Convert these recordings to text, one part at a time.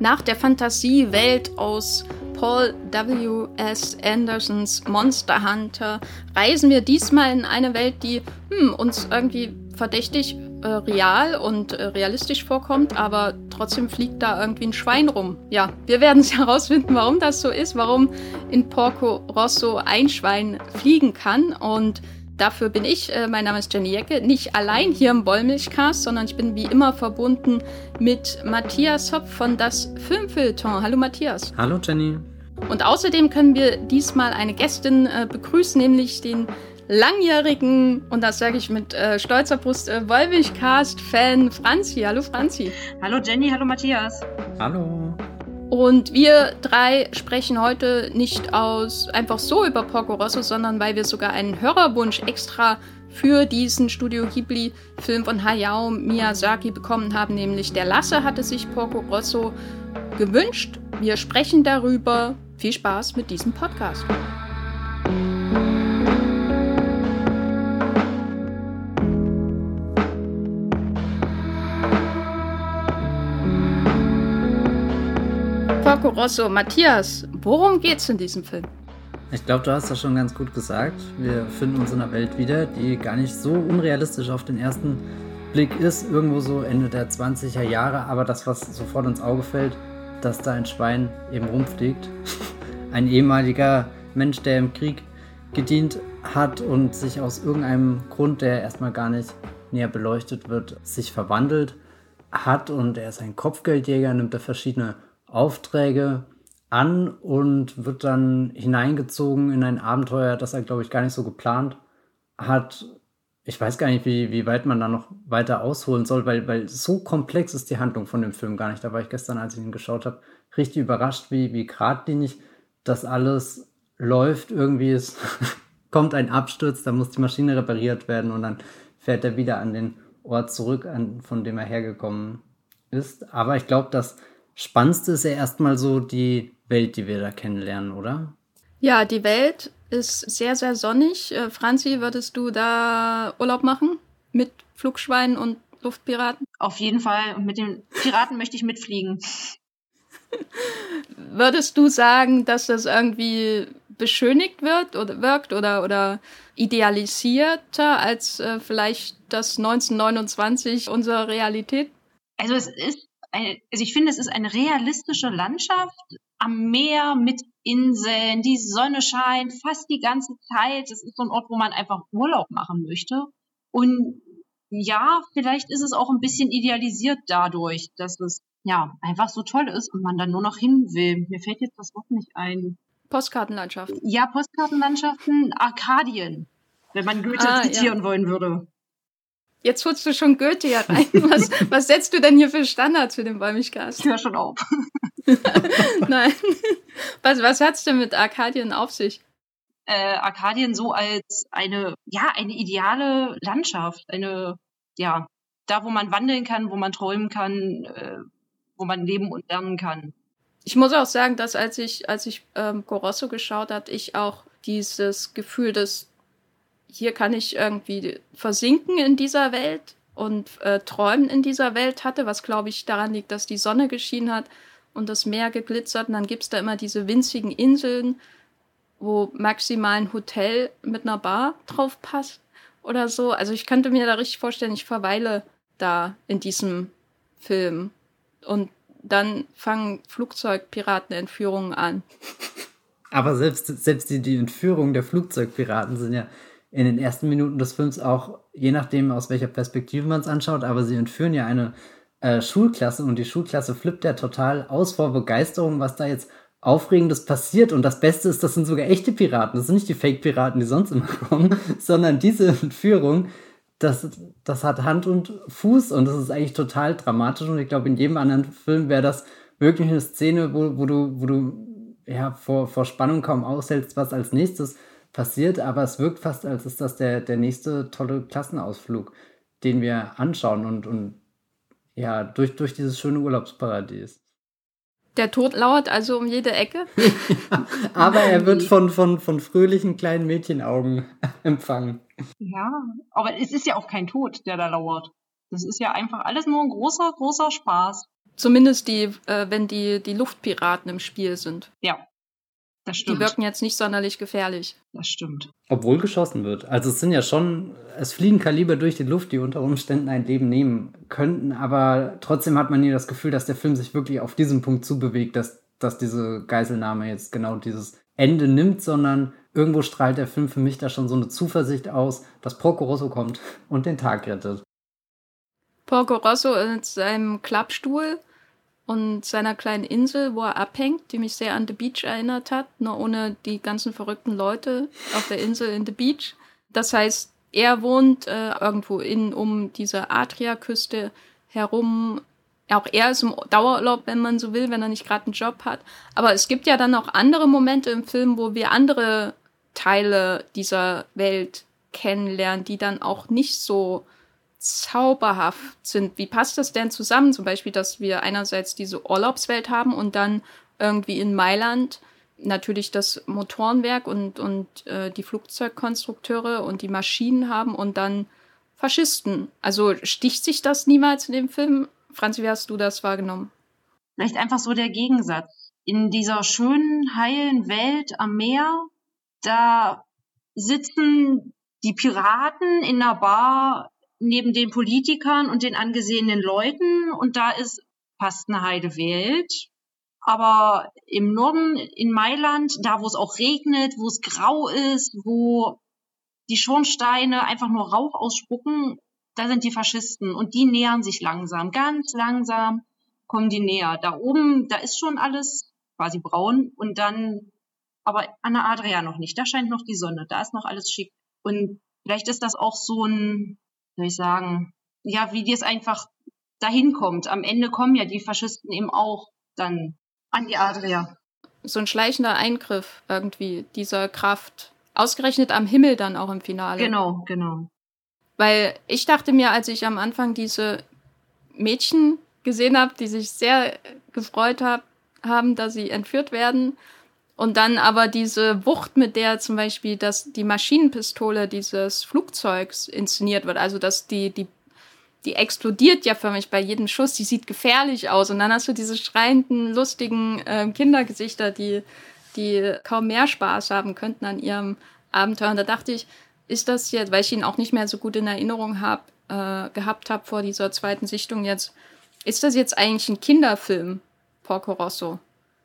Nach der Fantasiewelt aus Paul W. S. Andersons Monster Hunter reisen wir diesmal in eine Welt, die hm, uns irgendwie verdächtig äh, real und äh, realistisch vorkommt, aber trotzdem fliegt da irgendwie ein Schwein rum. Ja, wir werden es herausfinden, warum das so ist, warum in Porco Rosso ein Schwein fliegen kann und Dafür bin ich, äh, mein Name ist Jenny Jecke, nicht allein hier im Wollmilchcast, sondern ich bin wie immer verbunden mit Matthias Hopf von das Filmfilter. Hallo Matthias. Hallo Jenny. Und außerdem können wir diesmal eine Gästin äh, begrüßen, nämlich den langjährigen, und das sage ich mit äh, stolzer Brust, äh, Wollmilchcast-Fan Franzi. Hallo Franzi. Hallo Jenny, hallo Matthias. Hallo. Und wir drei sprechen heute nicht aus einfach so über Porco Rosso, sondern weil wir sogar einen Hörerwunsch extra für diesen Studio Ghibli-Film von Hayao Miyazaki bekommen haben, nämlich der Lasse hatte sich Porco Rosso gewünscht. Wir sprechen darüber. Viel Spaß mit diesem Podcast. Porco Rosso, Matthias, worum geht's in diesem Film? Ich glaube, du hast das schon ganz gut gesagt. Wir finden uns in einer Welt wieder, die gar nicht so unrealistisch auf den ersten Blick ist. Irgendwo so Ende der 20er Jahre. Aber das, was sofort ins Auge fällt, dass da ein Schwein eben rumfliegt. Ein ehemaliger Mensch, der im Krieg gedient hat und sich aus irgendeinem Grund, der erstmal gar nicht näher beleuchtet wird, sich verwandelt hat. Und er ist ein Kopfgeldjäger, nimmt da verschiedene Aufträge an und wird dann hineingezogen in ein Abenteuer, das er, glaube ich, gar nicht so geplant hat. Ich weiß gar nicht, wie, wie weit man da noch weiter ausholen soll, weil, weil so komplex ist die Handlung von dem Film gar nicht. Da war ich gestern, als ich ihn geschaut habe, richtig überrascht, wie, wie geradlinig das alles läuft. Irgendwie ist, kommt ein Absturz, da muss die Maschine repariert werden und dann fährt er wieder an den Ort zurück, an, von dem er hergekommen ist. Aber ich glaube, dass Spannendste ist ja erstmal so die Welt, die wir da kennenlernen, oder? Ja, die Welt ist sehr, sehr sonnig. Äh, Franzi, würdest du da Urlaub machen mit Flugschweinen und Luftpiraten? Auf jeden Fall. Und mit den Piraten möchte ich mitfliegen. Würdest du sagen, dass das irgendwie beschönigt wird oder wirkt oder, oder idealisierter als äh, vielleicht das 1929 unsere Realität? Also es ist eine, also ich finde, es ist eine realistische Landschaft am Meer mit Inseln, die Sonne scheint fast die ganze Zeit. Es ist so ein Ort, wo man einfach Urlaub machen möchte. Und ja, vielleicht ist es auch ein bisschen idealisiert dadurch, dass es ja einfach so toll ist und man dann nur noch hin will. Mir fällt jetzt das Wort nicht ein. Postkartenlandschaften. Ja, Postkartenlandschaften, Arkadien, wenn man Goethe ah, zitieren ja. wollen würde. Jetzt holst du schon Goethe hier rein. Was, was setzt du denn hier für Standards für den Bäumigcast? Ich schon auf. Nein. Was, was hat's denn mit Arkadien auf sich? Äh, Arkadien so als eine, ja, eine ideale Landschaft. Eine, ja, da wo man wandeln kann, wo man träumen kann, äh, wo man leben und lernen kann. Ich muss auch sagen, dass als ich, als ich ähm, Gorosso geschaut habe, ich auch dieses Gefühl des hier kann ich irgendwie versinken in dieser Welt und äh, träumen in dieser Welt hatte, was glaube ich daran liegt, dass die Sonne geschienen hat und das Meer geglitzert und dann gibt es da immer diese winzigen Inseln, wo maximal ein Hotel mit einer Bar drauf passt oder so. Also ich könnte mir da richtig vorstellen, ich verweile da in diesem Film und dann fangen Flugzeugpiratenentführungen an. Aber selbst, selbst die, die Entführung der Flugzeugpiraten sind ja in den ersten Minuten des Films auch, je nachdem, aus welcher Perspektive man es anschaut, aber sie entführen ja eine äh, Schulklasse und die Schulklasse flippt ja total aus vor Begeisterung, was da jetzt Aufregendes passiert. Und das Beste ist, das sind sogar echte Piraten. Das sind nicht die Fake-Piraten, die sonst immer kommen, sondern diese Entführung, das, das hat Hand und Fuß und das ist eigentlich total dramatisch. Und ich glaube, in jedem anderen Film wäre das wirklich eine Szene, wo, wo du, wo du ja, vor, vor Spannung kaum aushältst, was als nächstes passiert, aber es wirkt fast, als ist das der, der nächste tolle Klassenausflug, den wir anschauen und, und ja, durch, durch dieses schöne Urlaubsparadies. Der Tod lauert also um jede Ecke. ja, aber er wird von, von, von fröhlichen kleinen Mädchenaugen empfangen. Ja, aber es ist ja auch kein Tod, der da lauert. Das ist ja einfach alles nur ein großer, großer Spaß. Zumindest die, äh, wenn die, die Luftpiraten im Spiel sind. Ja, das stimmt. Die wirken jetzt nicht sonderlich gefährlich. Das stimmt. Obwohl geschossen wird. Also es sind ja schon, es fliegen Kaliber durch die Luft, die unter Umständen ein Leben nehmen könnten, aber trotzdem hat man hier das Gefühl, dass der Film sich wirklich auf diesen Punkt zubewegt, dass, dass diese Geiselnahme jetzt genau dieses Ende nimmt, sondern irgendwo strahlt der Film für mich da schon so eine Zuversicht aus, dass Porco Rosso kommt und den Tag rettet. Porco Rosso in seinem Klappstuhl und seiner kleinen Insel, wo er abhängt, die mich sehr an The Beach erinnert hat, nur ohne die ganzen verrückten Leute auf der Insel in The Beach. Das heißt, er wohnt äh, irgendwo in um diese Adria-Küste herum. Auch er ist im Dauerurlaub, wenn man so will, wenn er nicht gerade einen Job hat. Aber es gibt ja dann auch andere Momente im Film, wo wir andere Teile dieser Welt kennenlernen, die dann auch nicht so zauberhaft sind. Wie passt das denn zusammen? Zum Beispiel, dass wir einerseits diese Urlaubswelt haben und dann irgendwie in Mailand natürlich das Motorenwerk und, und äh, die Flugzeugkonstrukteure und die Maschinen haben und dann Faschisten. Also sticht sich das niemals in dem Film? Franzi, wie hast du das wahrgenommen? Vielleicht einfach so der Gegensatz. In dieser schönen, heilen Welt am Meer, da sitzen die Piraten in einer Bar neben den Politikern und den angesehenen Leuten und da ist fast eine heide Welt. Aber im Norden, in Mailand, da wo es auch regnet, wo es grau ist, wo die Schornsteine einfach nur Rauch ausspucken, da sind die Faschisten und die nähern sich langsam, ganz langsam kommen die näher. Da oben, da ist schon alles quasi braun und dann, aber an der Adria noch nicht. Da scheint noch die Sonne, da ist noch alles schick. Und vielleicht ist das auch so ein soll ich sagen, ja, wie es einfach dahin kommt. Am Ende kommen ja die Faschisten eben auch dann an die Adria. So ein schleichender Eingriff irgendwie dieser Kraft. Ausgerechnet am Himmel dann auch im Finale. Genau, genau. Weil ich dachte mir, als ich am Anfang diese Mädchen gesehen habe, die sich sehr gefreut hab, haben, dass sie entführt werden, und dann aber diese Wucht, mit der zum Beispiel das, die Maschinenpistole dieses Flugzeugs inszeniert wird, also dass die, die, die explodiert ja förmlich bei jedem Schuss, die sieht gefährlich aus. Und dann hast du diese schreienden, lustigen äh, Kindergesichter, die, die kaum mehr Spaß haben könnten an ihrem Abenteuer. Und da dachte ich, ist das jetzt, weil ich ihn auch nicht mehr so gut in Erinnerung hab, äh, gehabt habe vor dieser zweiten Sichtung jetzt, ist das jetzt eigentlich ein Kinderfilm, Porco Rosso?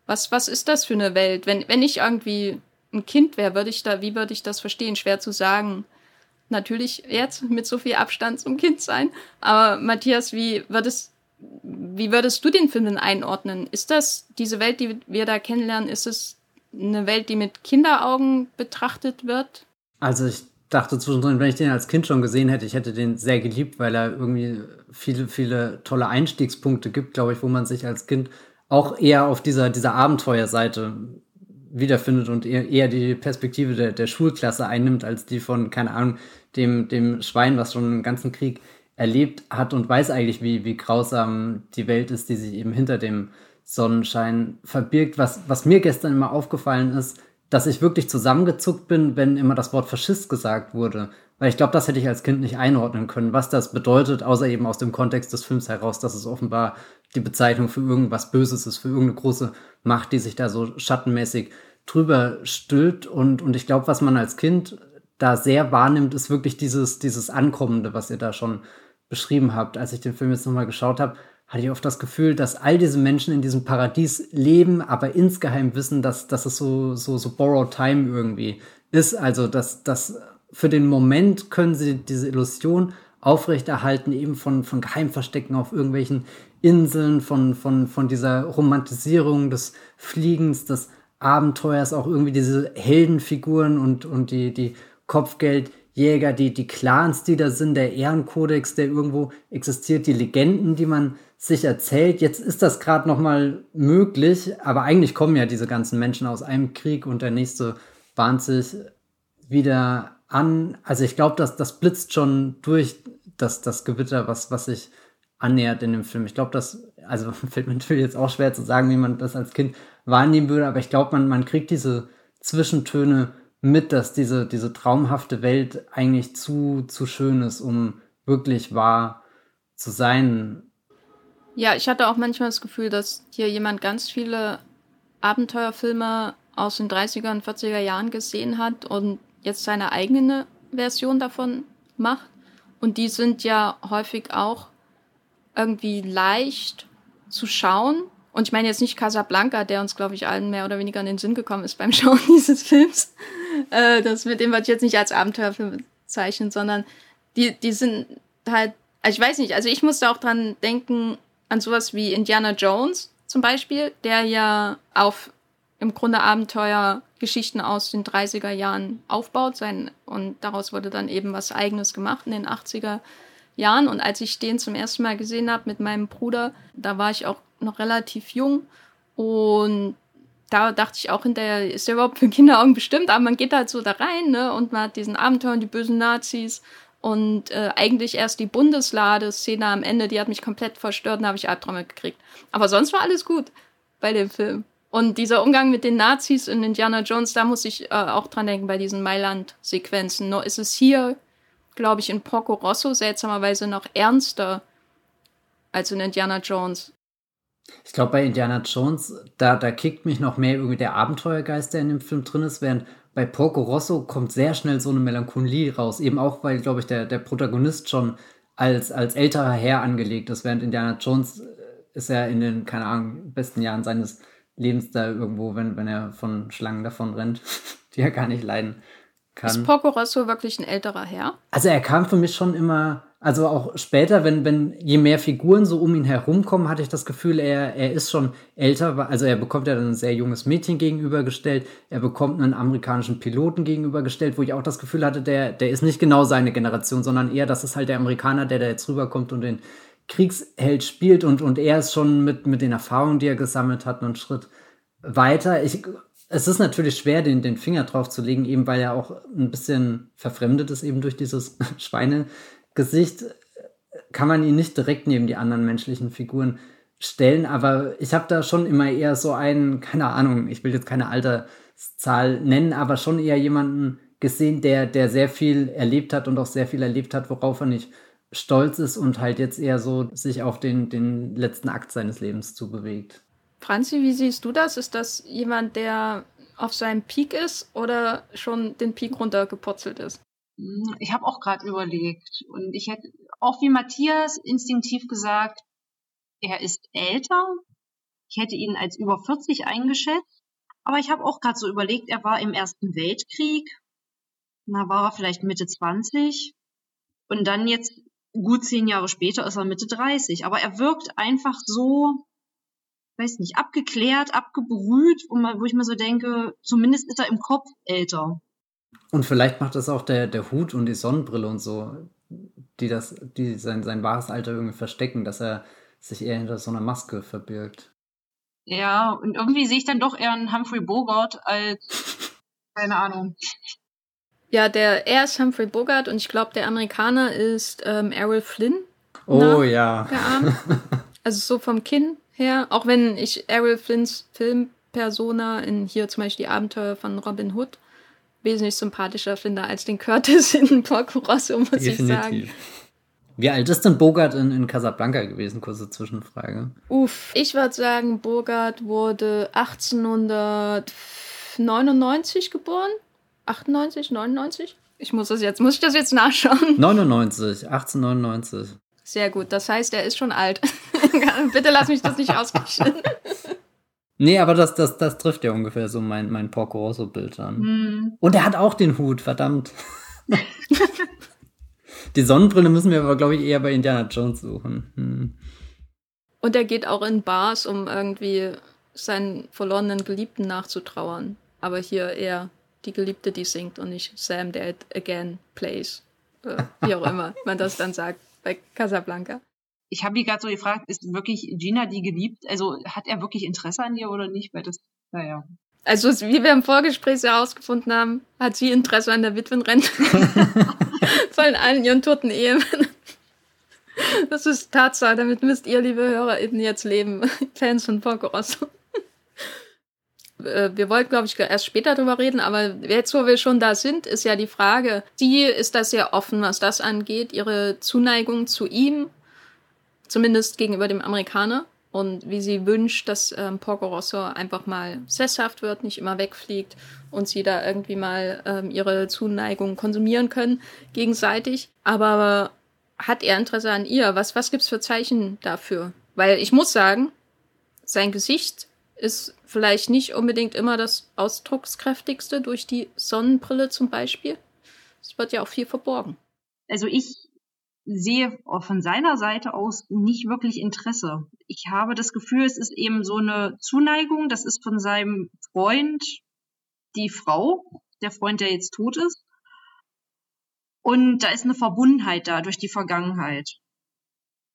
Was, was ist das für eine Welt? Wenn, wenn ich irgendwie ein Kind wäre, würde ich da, wie würde ich das verstehen? Schwer zu sagen. Natürlich jetzt mit so viel Abstand zum Kind sein. Aber Matthias, wie würdest, wie würdest du den Film denn einordnen? Ist das diese Welt, die wir da kennenlernen, ist es eine Welt, die mit Kinderaugen betrachtet wird? Also ich dachte zwischendrin, wenn ich den als Kind schon gesehen hätte, ich hätte den sehr geliebt, weil er irgendwie viele, viele tolle Einstiegspunkte gibt, glaube ich, wo man sich als Kind auch eher auf dieser, dieser Abenteuerseite wiederfindet und eher die Perspektive der, der Schulklasse einnimmt, als die von, keine Ahnung, dem, dem Schwein, was schon einen ganzen Krieg erlebt hat und weiß eigentlich, wie, wie grausam die Welt ist, die sich eben hinter dem Sonnenschein verbirgt. Was, was mir gestern immer aufgefallen ist, dass ich wirklich zusammengezuckt bin, wenn immer das Wort Faschist gesagt wurde. Weil ich glaube, das hätte ich als Kind nicht einordnen können, was das bedeutet, außer eben aus dem Kontext des Films heraus, dass es offenbar die Bezeichnung für irgendwas Böses ist, für irgendeine große Macht, die sich da so schattenmäßig drüber stülpt. Und, und ich glaube, was man als Kind da sehr wahrnimmt, ist wirklich dieses, dieses Ankommende, was ihr da schon beschrieben habt. Als ich den Film jetzt nochmal geschaut habe, hatte ich oft das Gefühl, dass all diese Menschen in diesem Paradies leben, aber insgeheim wissen, dass, dass es so, so, so borrowed time irgendwie ist. Also, dass, dass für den Moment können sie diese Illusion aufrechterhalten, eben von, von Geheimverstecken auf irgendwelchen Inseln, von, von, von dieser Romantisierung des Fliegens, des Abenteuers, auch irgendwie diese Heldenfiguren und, und die, die Kopfgeldjäger, die, die Clans, die da sind, der Ehrenkodex, der irgendwo existiert, die Legenden, die man sich erzählt. Jetzt ist das gerade nochmal möglich, aber eigentlich kommen ja diese ganzen Menschen aus einem Krieg und der nächste bahnt sich wieder an. Also ich glaube, dass das blitzt schon durch das, das Gewitter, was, was sich annähert in dem Film. Ich glaube, das, also fällt mir natürlich jetzt auch schwer zu sagen, wie man das als Kind wahrnehmen würde, aber ich glaube, man, man kriegt diese Zwischentöne mit, dass diese, diese traumhafte Welt eigentlich zu, zu schön ist, um wirklich wahr zu sein. Ja, ich hatte auch manchmal das Gefühl, dass hier jemand ganz viele Abenteuerfilme aus den 30er und 40er Jahren gesehen hat und jetzt seine eigene Version davon macht. Und die sind ja häufig auch irgendwie leicht zu schauen. Und ich meine jetzt nicht Casablanca, der uns, glaube ich, allen mehr oder weniger in den Sinn gekommen ist beim Schauen dieses Films. Äh, das mit dem würde ich jetzt nicht als Abenteuerfilm zeichnen, sondern die, die sind halt, also ich weiß nicht, also ich musste auch dran denken, an sowas wie Indiana Jones zum Beispiel, der ja auf im Grunde Abenteuergeschichten aus den 30er Jahren aufbaut sein, und daraus wurde dann eben was eigenes gemacht in den 80er Jahren. Und als ich den zum ersten Mal gesehen habe mit meinem Bruder, da war ich auch noch relativ jung und da dachte ich auch hinterher, ist der überhaupt für Kinderaugen bestimmt, aber man geht halt so da rein, ne, und man hat diesen Abenteuer und die bösen Nazis und äh, eigentlich erst die Bundeslade-Szene am Ende, die hat mich komplett verstört und habe ich Albträume gekriegt. Aber sonst war alles gut bei dem Film. Und dieser Umgang mit den Nazis in Indiana Jones, da muss ich äh, auch dran denken bei diesen Mailand-Sequenzen. Nur ist es hier, glaube ich, in Porco Rosso seltsamerweise noch ernster als in Indiana Jones. Ich glaube, bei Indiana Jones, da, da kickt mich noch mehr irgendwie der Abenteuergeist, der in dem Film drin ist, während bei Porco Rosso kommt sehr schnell so eine Melancholie raus. Eben auch, weil, glaube ich, der, der Protagonist schon als, als älterer Herr angelegt ist, während Indiana Jones äh, ist er in den, keine Ahnung, besten Jahren seines Lebens da irgendwo, wenn, wenn er von Schlangen davon rennt, die er gar nicht leiden kann. Ist Porco Rosso wirklich ein älterer Herr? Also er kam für mich schon immer also auch später, wenn, wenn je mehr Figuren so um ihn herumkommen, hatte ich das Gefühl, er, er ist schon älter. Also er bekommt ja dann ein sehr junges Mädchen gegenübergestellt. Er bekommt einen amerikanischen Piloten gegenübergestellt, wo ich auch das Gefühl hatte, der, der ist nicht genau seine Generation, sondern eher, das ist halt der Amerikaner, der da jetzt rüberkommt und den Kriegsheld spielt. Und, und er ist schon mit, mit den Erfahrungen, die er gesammelt hat, einen Schritt weiter. Ich, es ist natürlich schwer, den, den Finger drauf zu legen, eben weil er auch ein bisschen verfremdet ist, eben durch dieses Schweine. Gesicht kann man ihn nicht direkt neben die anderen menschlichen Figuren stellen, aber ich habe da schon immer eher so einen, keine Ahnung, ich will jetzt keine Alterszahl nennen, aber schon eher jemanden gesehen, der, der sehr viel erlebt hat und auch sehr viel erlebt hat, worauf er nicht stolz ist und halt jetzt eher so sich auf den, den letzten Akt seines Lebens zubewegt. Franzi, wie siehst du das? Ist das jemand, der auf seinem Peak ist oder schon den Peak runtergepurzelt ist? Hm, ich habe auch gerade überlegt und ich hätte auch wie Matthias instinktiv gesagt, er ist älter. Ich hätte ihn als über 40 eingeschätzt, aber ich habe auch gerade so überlegt, er war im Ersten Weltkrieg, da war er vielleicht Mitte 20 und dann jetzt gut zehn Jahre später ist er Mitte 30, aber er wirkt einfach so, weiß nicht, abgeklärt, abgebrüht, wo ich mir so denke, zumindest ist er im Kopf älter. Und vielleicht macht das auch der, der Hut und die Sonnenbrille und so, die das, die sein, sein wahres Alter irgendwie verstecken, dass er sich eher hinter so einer Maske verbirgt. Ja, und irgendwie sehe ich dann doch eher einen Humphrey Bogart als, keine Ahnung. Ja, der, er ist Humphrey Bogart und ich glaube, der Amerikaner ist ähm, Errol Flynn. Oh ja. Also so vom Kinn her, auch wenn ich Errol Flynns Filmpersona in hier zum Beispiel die Abenteuer von Robin Hood wesentlich sympathischer finde als den Curtis in Porco Rosso, muss Definitiv. ich sagen. Wie alt ist denn Bogart in, in Casablanca gewesen? Kurze Zwischenfrage. Uff, ich würde sagen, Bogart wurde 1899 geboren. 98, 99? Ich muss das jetzt, muss ich das jetzt nachschauen? 99, 1899. Sehr gut, das heißt, er ist schon alt. Bitte lass mich das nicht ausrechnen. Nee, aber das, das, das trifft ja ungefähr so mein, mein Porco Rosso-Bild an. Mm. Und er hat auch den Hut, verdammt. Die Sonnenbrille müssen wir aber, glaube ich, eher bei Indiana Jones suchen. Hm. Und er geht auch in Bars, um irgendwie seinen verlorenen Geliebten nachzutrauern. Aber hier eher die Geliebte, die singt und nicht Sam, der again plays. Äh, wie auch immer man das dann sagt bei Casablanca ich habe mich gerade so gefragt, ist wirklich Gina die geliebt? Also hat er wirklich Interesse an ihr oder nicht? Weil das, naja. Also wie wir im Vorgespräch herausgefunden haben, hat sie Interesse an der Witwenrente von allen ihren toten Ehemännern. Das ist Tatsache, damit müsst ihr, liebe HörerInnen, jetzt leben. Fans von Porco Rosso. Äh, wir wollten, glaube ich, erst später drüber reden, aber jetzt, wo wir schon da sind, ist ja die Frage, sie ist da sehr offen, was das angeht, ihre Zuneigung zu ihm zumindest gegenüber dem Amerikaner und wie sie wünscht, dass ähm, Porco Rosso einfach mal sesshaft wird, nicht immer wegfliegt und sie da irgendwie mal ähm, ihre Zuneigung konsumieren können gegenseitig. Aber hat er Interesse an ihr? Was, was gibt's für Zeichen dafür? Weil ich muss sagen, sein Gesicht ist vielleicht nicht unbedingt immer das ausdruckskräftigste durch die Sonnenbrille zum Beispiel. Es wird ja auch viel verborgen. Also ich sehe von seiner Seite aus nicht wirklich Interesse. Ich habe das Gefühl, es ist eben so eine Zuneigung. Das ist von seinem Freund die Frau, der Freund, der jetzt tot ist. Und da ist eine Verbundenheit da durch die Vergangenheit.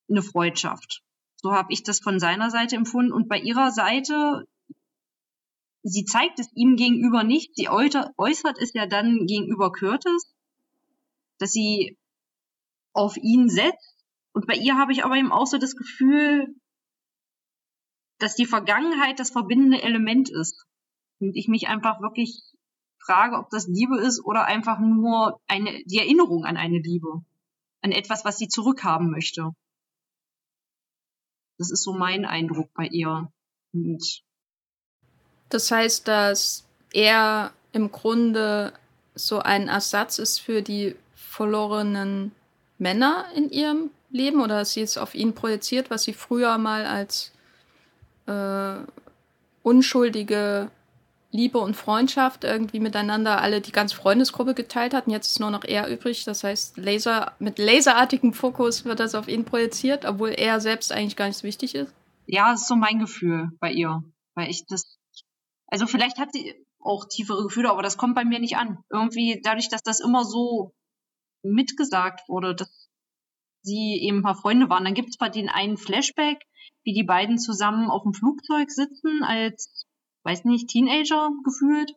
Eine Freundschaft. So habe ich das von seiner Seite empfunden. Und bei ihrer Seite, sie zeigt es ihm gegenüber nicht. Sie äußert es ja dann gegenüber Curtis, dass sie auf ihn setzt. Und bei ihr habe ich aber eben auch so das Gefühl, dass die Vergangenheit das verbindende Element ist. Und ich mich einfach wirklich frage, ob das Liebe ist oder einfach nur eine, die Erinnerung an eine Liebe. An etwas, was sie zurückhaben möchte. Das ist so mein Eindruck bei ihr. Und das heißt, dass er im Grunde so ein Ersatz ist für die verlorenen Männer in ihrem Leben oder sie ist auf ihn projiziert, was sie früher mal als äh, unschuldige Liebe und Freundschaft irgendwie miteinander alle die ganze Freundesgruppe geteilt hatten. Jetzt ist nur noch er übrig. Das heißt, Laser, mit laserartigem Fokus wird das auf ihn projiziert, obwohl er selbst eigentlich gar nicht so wichtig ist. Ja, ist so mein Gefühl bei ihr. Weil ich das, also vielleicht hat sie auch tiefere Gefühle, aber das kommt bei mir nicht an. Irgendwie dadurch, dass das immer so mitgesagt wurde, dass sie eben ein paar Freunde waren. Dann gibt es bei den einen Flashback, wie die beiden zusammen auf dem Flugzeug sitzen, als, weiß nicht, Teenager gefühlt.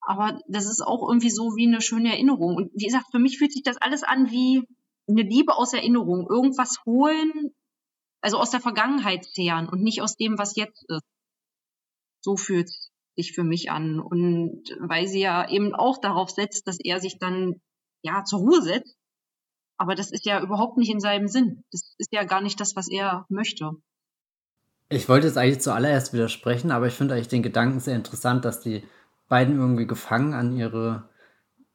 Aber das ist auch irgendwie so wie eine schöne Erinnerung. Und wie gesagt, für mich fühlt sich das alles an wie eine Liebe aus Erinnerung. Irgendwas holen, also aus der Vergangenheit zehren und nicht aus dem, was jetzt ist. So fühlt sich für mich an. Und weil sie ja eben auch darauf setzt, dass er sich dann ja, zur Ruhe setzt. Aber das ist ja überhaupt nicht in seinem Sinn. Das ist ja gar nicht das, was er möchte. Ich wollte jetzt eigentlich zuallererst widersprechen, aber ich finde eigentlich den Gedanken sehr interessant, dass die beiden irgendwie gefangen an ihre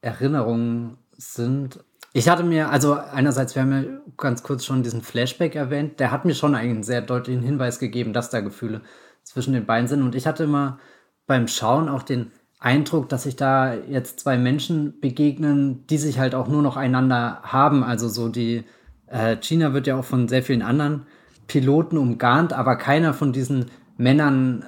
Erinnerungen sind. Ich hatte mir, also einerseits, wir haben ja ganz kurz schon diesen Flashback erwähnt, der hat mir schon einen sehr deutlichen Hinweis gegeben, dass da Gefühle zwischen den beiden sind. Und ich hatte immer beim Schauen auch den Eindruck, dass sich da jetzt zwei Menschen begegnen, die sich halt auch nur noch einander haben. Also so die äh, China wird ja auch von sehr vielen anderen Piloten umgarnt, aber keiner von diesen Männern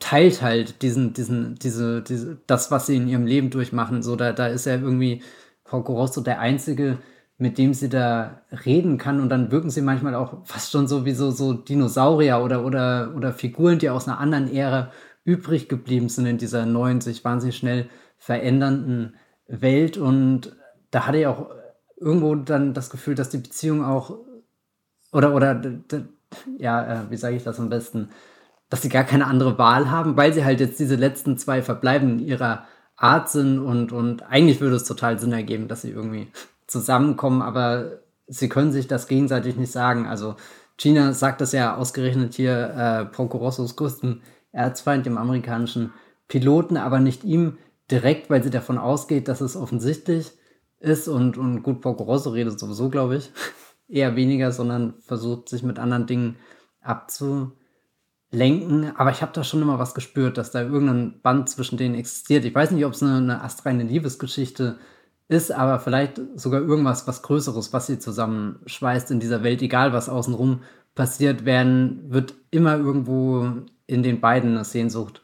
teilt halt diesen, diesen, diese, diese, das, was sie in ihrem Leben durchmachen. So, da, da ist ja irgendwie Porco Rosso der Einzige, mit dem sie da reden kann. Und dann wirken sie manchmal auch fast schon so wie so, so Dinosaurier oder, oder, oder Figuren, die aus einer anderen Ära übrig geblieben sind in dieser neuen, sich wahnsinnig schnell verändernden Welt. Und da hatte ich auch irgendwo dann das Gefühl, dass die Beziehung auch, oder, oder, ja, äh, wie sage ich das am besten, dass sie gar keine andere Wahl haben, weil sie halt jetzt diese letzten zwei Verbleiben ihrer Art sind und, und eigentlich würde es total Sinn ergeben, dass sie irgendwie zusammenkommen, aber sie können sich das gegenseitig nicht sagen. Also Gina sagt das ja ausgerechnet hier, äh, Procorossos größten Erzfeind, dem amerikanischen Piloten, aber nicht ihm direkt, weil sie davon ausgeht, dass es offensichtlich ist und, und gut, Porco Rosso redet sowieso, glaube ich, eher weniger, sondern versucht sich mit anderen Dingen abzulenken. Aber ich habe da schon immer was gespürt, dass da irgendein Band zwischen denen existiert. Ich weiß nicht, ob es eine, eine astreine Liebesgeschichte ist, aber vielleicht sogar irgendwas, was Größeres, was sie zusammenschweißt in dieser Welt, egal was außenrum passiert werden, wird immer irgendwo in den beiden eine Sehnsucht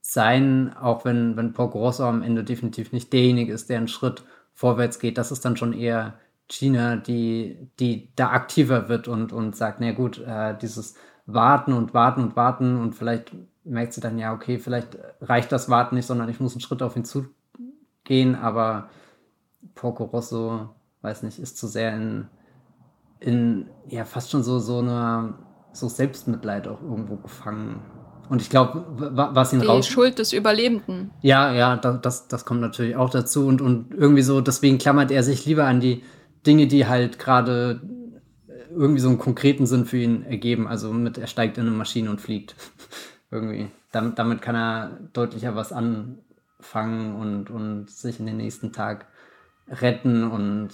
sein, auch wenn, wenn Paul Grosso am Ende definitiv nicht derjenige ist, der einen Schritt vorwärts geht. Das ist dann schon eher China, die, die da aktiver wird und, und sagt, na gut, äh, dieses Warten und Warten und Warten und vielleicht merkt sie dann, ja, okay, vielleicht reicht das Warten nicht, sondern ich muss einen Schritt auf ihn zugehen, aber Porco Rosso, weiß nicht, ist zu sehr in, in ja, fast schon so, so eine, so Selbstmitleid auch irgendwo gefangen. Und ich glaube, was ihn Die raus... Schuld des Überlebenden. Ja, ja, das, das kommt natürlich auch dazu. Und, und irgendwie so, deswegen klammert er sich lieber an die Dinge, die halt gerade irgendwie so einen konkreten Sinn für ihn ergeben. Also mit, er steigt in eine Maschine und fliegt. irgendwie. Damit, damit kann er deutlicher was anfangen und, und sich in den nächsten Tag retten und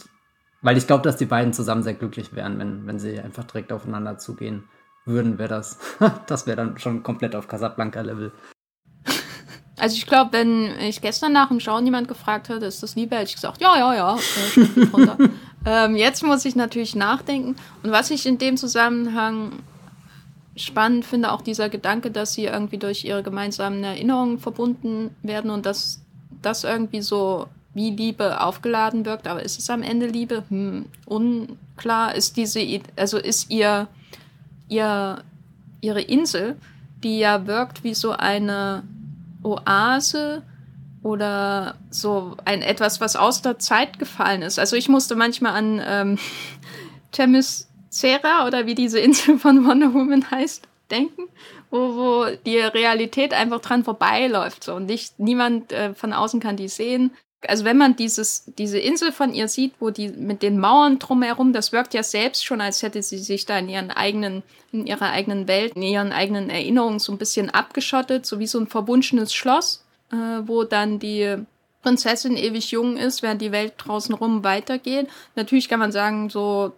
weil ich glaube, dass die beiden zusammen sehr glücklich wären, wenn, wenn sie einfach direkt aufeinander zugehen würden, wäre das, das wäre dann schon komplett auf Casablanca-Level. Also ich glaube, wenn ich gestern nach dem Schauen jemand gefragt hätte, ist das Liebe, hätte ich gesagt, ja, ja, ja, äh, ähm, jetzt muss ich natürlich nachdenken. Und was ich in dem Zusammenhang spannend finde, auch dieser Gedanke, dass sie irgendwie durch ihre gemeinsamen Erinnerungen verbunden werden und dass das irgendwie so wie Liebe aufgeladen wirkt. Aber ist es am Ende Liebe? Hm, unklar. Ist diese, also ist ihr, ihr, ihre Insel, die ja wirkt wie so eine Oase oder so ein etwas, was aus der Zeit gefallen ist. Also ich musste manchmal an ähm, Themyscira oder wie diese Insel von Wonder Woman heißt, denken, wo, wo die Realität einfach dran vorbeiläuft. So. Und nicht, niemand äh, von außen kann die sehen. Also wenn man dieses, diese Insel von ihr sieht, wo die mit den Mauern drumherum, das wirkt ja selbst schon, als hätte sie sich da in ihren eigenen, in ihrer eigenen Welt, in ihren eigenen Erinnerungen so ein bisschen abgeschottet, so wie so ein verwunschenes Schloss, äh, wo dann die Prinzessin ewig jung ist, während die Welt draußen rum weitergeht. Natürlich kann man sagen, so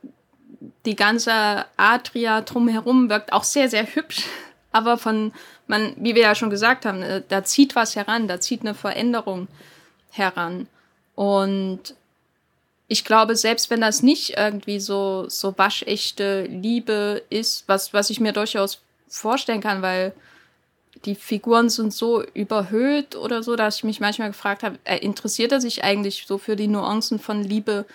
die ganze Adria drumherum wirkt auch sehr, sehr hübsch. Aber von, man, wie wir ja schon gesagt haben, äh, da zieht was heran, da zieht eine Veränderung heran. Und ich glaube, selbst wenn das nicht irgendwie so, so waschechte Liebe ist, was, was ich mir durchaus vorstellen kann, weil die Figuren sind so überhöht oder so, dass ich mich manchmal gefragt habe, äh, interessiert er sich eigentlich so für die Nuancen von Liebe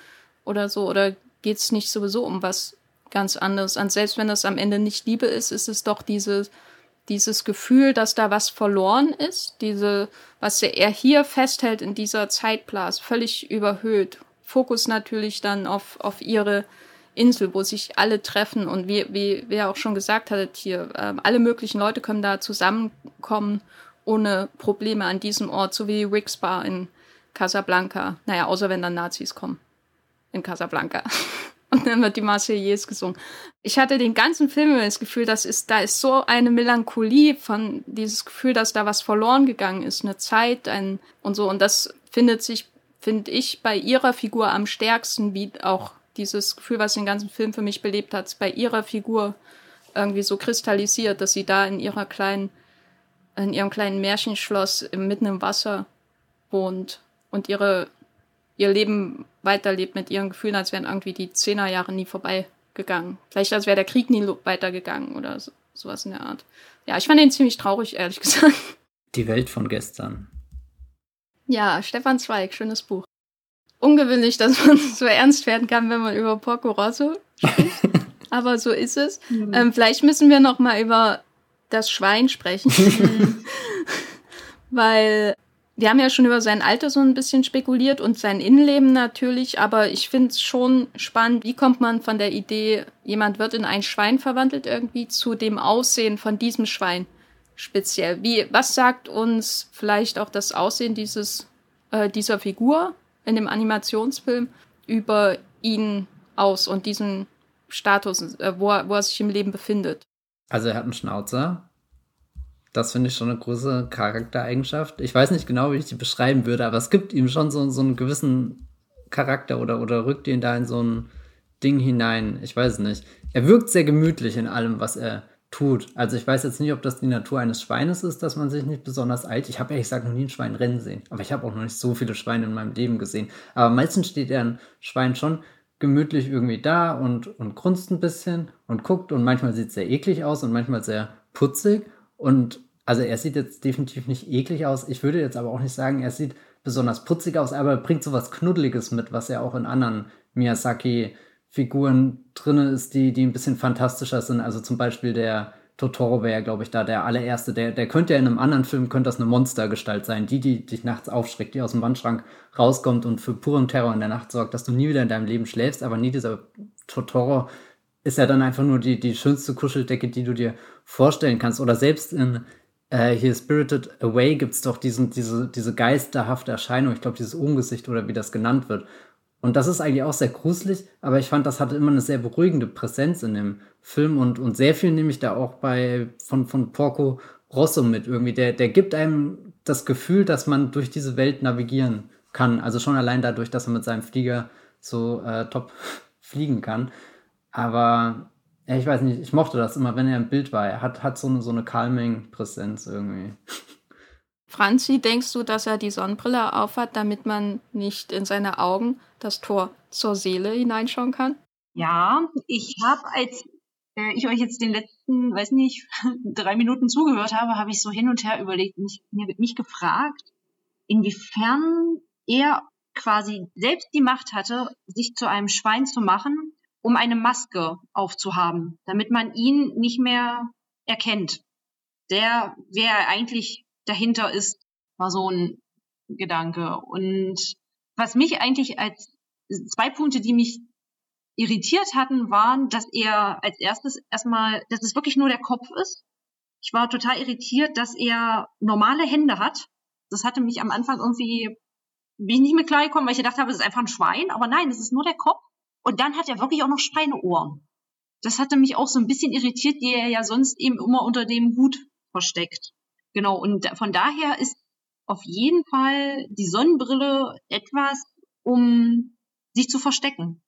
oder so, oder geht es nicht sowieso um was ganz anderes? Und selbst wenn das am Ende nicht Liebe ist, ist es doch diese dieses Gefühl, dass da was verloren ist, diese, was er hier festhält in dieser Zeitblase, völlig überhöht. Fokus natürlich dann auf, auf ihre Insel, wo sich alle treffen und wie, wie wer auch schon gesagt hat hier, äh, alle möglichen Leute können da zusammenkommen ohne Probleme an diesem Ort, so wie Rick's Bar in Casablanca. Naja, außer wenn dann Nazis kommen. In Casablanca. Und dann wird die Marseillaise gesungen. Ich hatte den ganzen Film immer das Gefühl, das ist, da ist so eine Melancholie von dieses Gefühl, dass da was verloren gegangen ist, eine Zeit, ein und so. Und das findet sich, finde ich, bei ihrer Figur am stärksten, wie auch dieses Gefühl, was den ganzen Film für mich belebt hat, bei ihrer Figur irgendwie so kristallisiert, dass sie da in ihrer kleinen, in ihrem kleinen Märchenschloss mitten im Wasser wohnt und ihre ihr Leben weiterlebt mit ihren Gefühlen, als wären irgendwie die Zehnerjahre nie vorbeigegangen. Vielleicht als wäre der Krieg nie weitergegangen oder so, sowas in der Art. Ja, ich fand ihn ziemlich traurig, ehrlich gesagt. Die Welt von gestern. Ja, Stefan Zweig, schönes Buch. Ungewöhnlich, dass man so ernst werden kann, wenn man über Porco Rosso spricht. Aber so ist es. Mhm. Ähm, vielleicht müssen wir noch mal über das Schwein sprechen. Weil wir haben ja schon über sein Alter so ein bisschen spekuliert und sein Innenleben natürlich, aber ich finde es schon spannend, wie kommt man von der Idee, jemand wird in ein Schwein verwandelt irgendwie, zu dem Aussehen von diesem Schwein speziell. Wie, was sagt uns vielleicht auch das Aussehen dieses, äh, dieser Figur in dem Animationsfilm über ihn aus und diesen Status, äh, wo, er, wo er sich im Leben befindet? Also er hat einen Schnauzer, das finde ich schon eine große Charaktereigenschaft. Ich weiß nicht genau, wie ich die beschreiben würde, aber es gibt ihm schon so, so einen gewissen Charakter oder, oder rückt ihn da in so ein Ding hinein. Ich weiß es nicht. Er wirkt sehr gemütlich in allem, was er tut. Also ich weiß jetzt nicht, ob das die Natur eines Schweines ist, dass man sich nicht besonders eilt. Ich habe ehrlich gesagt noch nie ein Schwein rennen sehen. Aber ich habe auch noch nicht so viele Schweine in meinem Leben gesehen. Aber meistens steht er ein Schwein schon gemütlich irgendwie da und, und grunzt ein bisschen und guckt und manchmal sieht es sehr eklig aus und manchmal sehr putzig. Und also er sieht jetzt definitiv nicht eklig aus. Ich würde jetzt aber auch nicht sagen, er sieht besonders putzig aus, aber er bringt so was Knuddeliges mit, was ja auch in anderen Miyazaki-Figuren drin ist, die, die ein bisschen fantastischer sind. Also zum Beispiel der Totoro wäre ja, glaube ich, da der allererste. Der, der könnte ja in einem anderen Film, könnte das eine Monstergestalt sein. Die, die dich nachts aufschreckt, die aus dem Wandschrank rauskommt und für puren Terror in der Nacht sorgt, dass du nie wieder in deinem Leben schläfst, aber nie dieser Totoro ist ja dann einfach nur die, die schönste Kuscheldecke, die du dir vorstellen kannst. Oder selbst in äh, hier Spirited Away gibt es doch diesen, diese, diese geisterhafte Erscheinung, ich glaube, dieses Ungesicht oder wie das genannt wird, Und das ist eigentlich auch sehr gruselig, aber ich fand, das hatte immer eine sehr beruhigende Präsenz in dem Film und, und sehr viel nehme ich da auch bei von, von Porco Rosso mit irgendwie. Der, der gibt einem das Gefühl, dass man durch diese Welt navigieren kann. Also schon allein dadurch, dass er mit seinem Flieger so äh, top fliegen kann. Aber ja, ich weiß nicht, ich mochte das immer, wenn er im Bild war. Er hat, hat so eine, so eine Calming-Präsenz irgendwie. Franzi, denkst du, dass er die Sonnenbrille aufhat, damit man nicht in seine Augen das Tor zur Seele hineinschauen kann? Ja, ich habe, als äh, ich euch jetzt den letzten, weiß nicht, drei Minuten zugehört habe, habe ich so hin und her überlegt und mir, mich gefragt, inwiefern er quasi selbst die Macht hatte, sich zu einem Schwein zu machen, um eine Maske aufzuhaben, damit man ihn nicht mehr erkennt. Der, wer er eigentlich dahinter ist, war so ein Gedanke. Und was mich eigentlich als zwei Punkte, die mich irritiert hatten, waren, dass er als erstes erstmal, dass es wirklich nur der Kopf ist. Ich war total irritiert, dass er normale Hände hat. Das hatte mich am Anfang irgendwie, bin ich nicht mehr klar gekommen, weil ich gedacht habe, es ist einfach ein Schwein. Aber nein, es ist nur der Kopf. Und dann hat er wirklich auch noch Schweineohren. Das hatte mich auch so ein bisschen irritiert, die er ja sonst eben immer unter dem Hut versteckt. Genau, und von daher ist auf jeden Fall die Sonnenbrille etwas, um sich zu verstecken.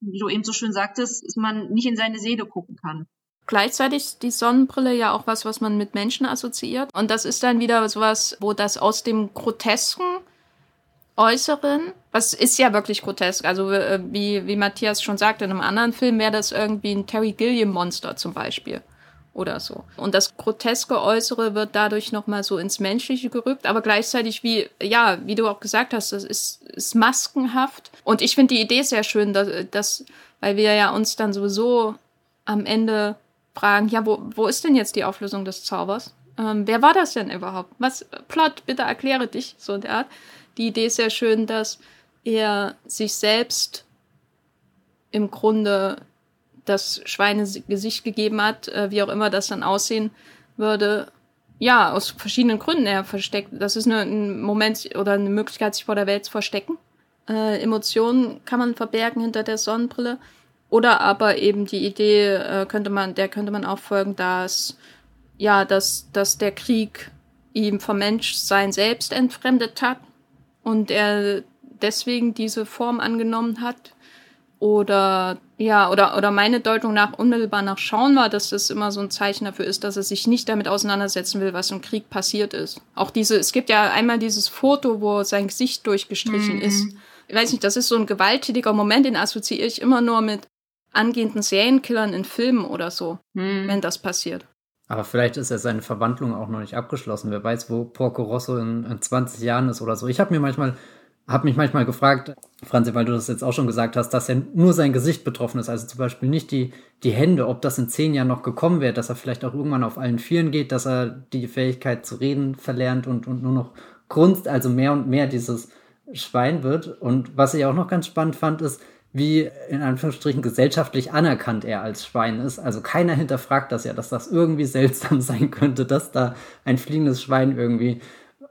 Wie du eben so schön sagtest, dass man nicht in seine Seele gucken kann. Gleichzeitig ist die Sonnenbrille ja auch was, was man mit Menschen assoziiert. Und das ist dann wieder sowas, wo das aus dem Grotesken Äußeren, was ist ja wirklich grotesk, also äh, wie, wie Matthias schon sagte, in einem anderen Film wäre das irgendwie ein Terry Gilliam Monster zum Beispiel oder so. Und das groteske Äußere wird dadurch nochmal so ins Menschliche gerückt, aber gleichzeitig, wie, ja, wie du auch gesagt hast, das ist, ist maskenhaft. Und ich finde die Idee sehr schön, dass, dass, weil wir ja uns dann sowieso am Ende fragen, ja, wo, wo ist denn jetzt die Auflösung des Zaubers? Ähm, wer war das denn überhaupt? Was, Plot, bitte erkläre dich, so in der Art. Die Idee ist sehr schön, dass er sich selbst im Grunde das Schweinegesicht gegeben hat, äh, wie auch immer das dann aussehen würde. Ja, aus verschiedenen Gründen er versteckt. Das ist eine, ein Moment oder eine Möglichkeit, sich vor der Welt zu verstecken. Äh, Emotionen kann man verbergen hinter der Sonnenbrille. Oder aber eben die Idee äh, könnte man, der könnte man auch folgen, dass ja, dass, dass der Krieg ihm vom Menschsein selbst entfremdet hat und er deswegen diese Form angenommen hat oder ja, oder, oder meine Deutung nach unmittelbar nach Schauen war, dass das immer so ein Zeichen dafür ist, dass er sich nicht damit auseinandersetzen will, was im Krieg passiert ist. Auch diese, es gibt ja einmal dieses Foto, wo sein Gesicht durchgestrichen mhm. ist. Ich weiß nicht, das ist so ein gewalttätiger Moment, den assoziiere ich immer nur mit angehenden Serienkillern in Filmen oder so, mhm. wenn das passiert. Aber vielleicht ist ja seine Verwandlung auch noch nicht abgeschlossen. Wer weiß, wo Porco Rosso in, in 20 Jahren ist oder so. Ich habe mir manchmal habe mich manchmal gefragt, Franzi, weil du das jetzt auch schon gesagt hast, dass ja nur sein Gesicht betroffen ist, also zum Beispiel nicht die, die Hände, ob das in zehn Jahren noch gekommen wäre, dass er vielleicht auch irgendwann auf allen Vieren geht, dass er die Fähigkeit zu reden verlernt und, und nur noch grunzt, also mehr und mehr dieses Schwein wird. Und was ich auch noch ganz spannend fand, ist, wie in Anführungsstrichen gesellschaftlich anerkannt er als Schwein ist. Also keiner hinterfragt das ja, dass das irgendwie seltsam sein könnte, dass da ein fliegendes Schwein irgendwie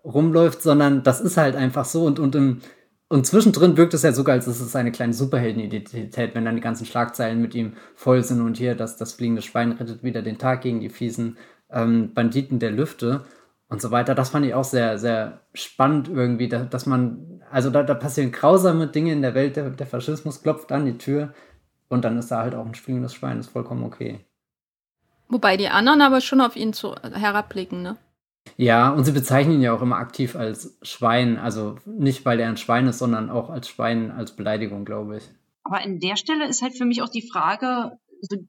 rumläuft, sondern das ist halt einfach so und, und im und zwischendrin wirkt es ja sogar, als ist es eine kleine Superheldenidentität, wenn dann die ganzen Schlagzeilen mit ihm voll sind und hier, dass das fliegende Schwein rettet wieder den Tag gegen die fiesen ähm, Banditen der Lüfte und so weiter. Das fand ich auch sehr, sehr spannend irgendwie, da, dass man, also da, da passieren grausame Dinge in der Welt, der, der Faschismus klopft an die Tür und dann ist da halt auch ein fliegendes Schwein, ist vollkommen okay. Wobei die anderen aber schon auf ihn zu, herabblicken, ne? Ja, und sie bezeichnen ihn ja auch immer aktiv als Schwein. Also nicht, weil er ein Schwein ist, sondern auch als Schwein, als Beleidigung, glaube ich. Aber in der Stelle ist halt für mich auch die Frage, also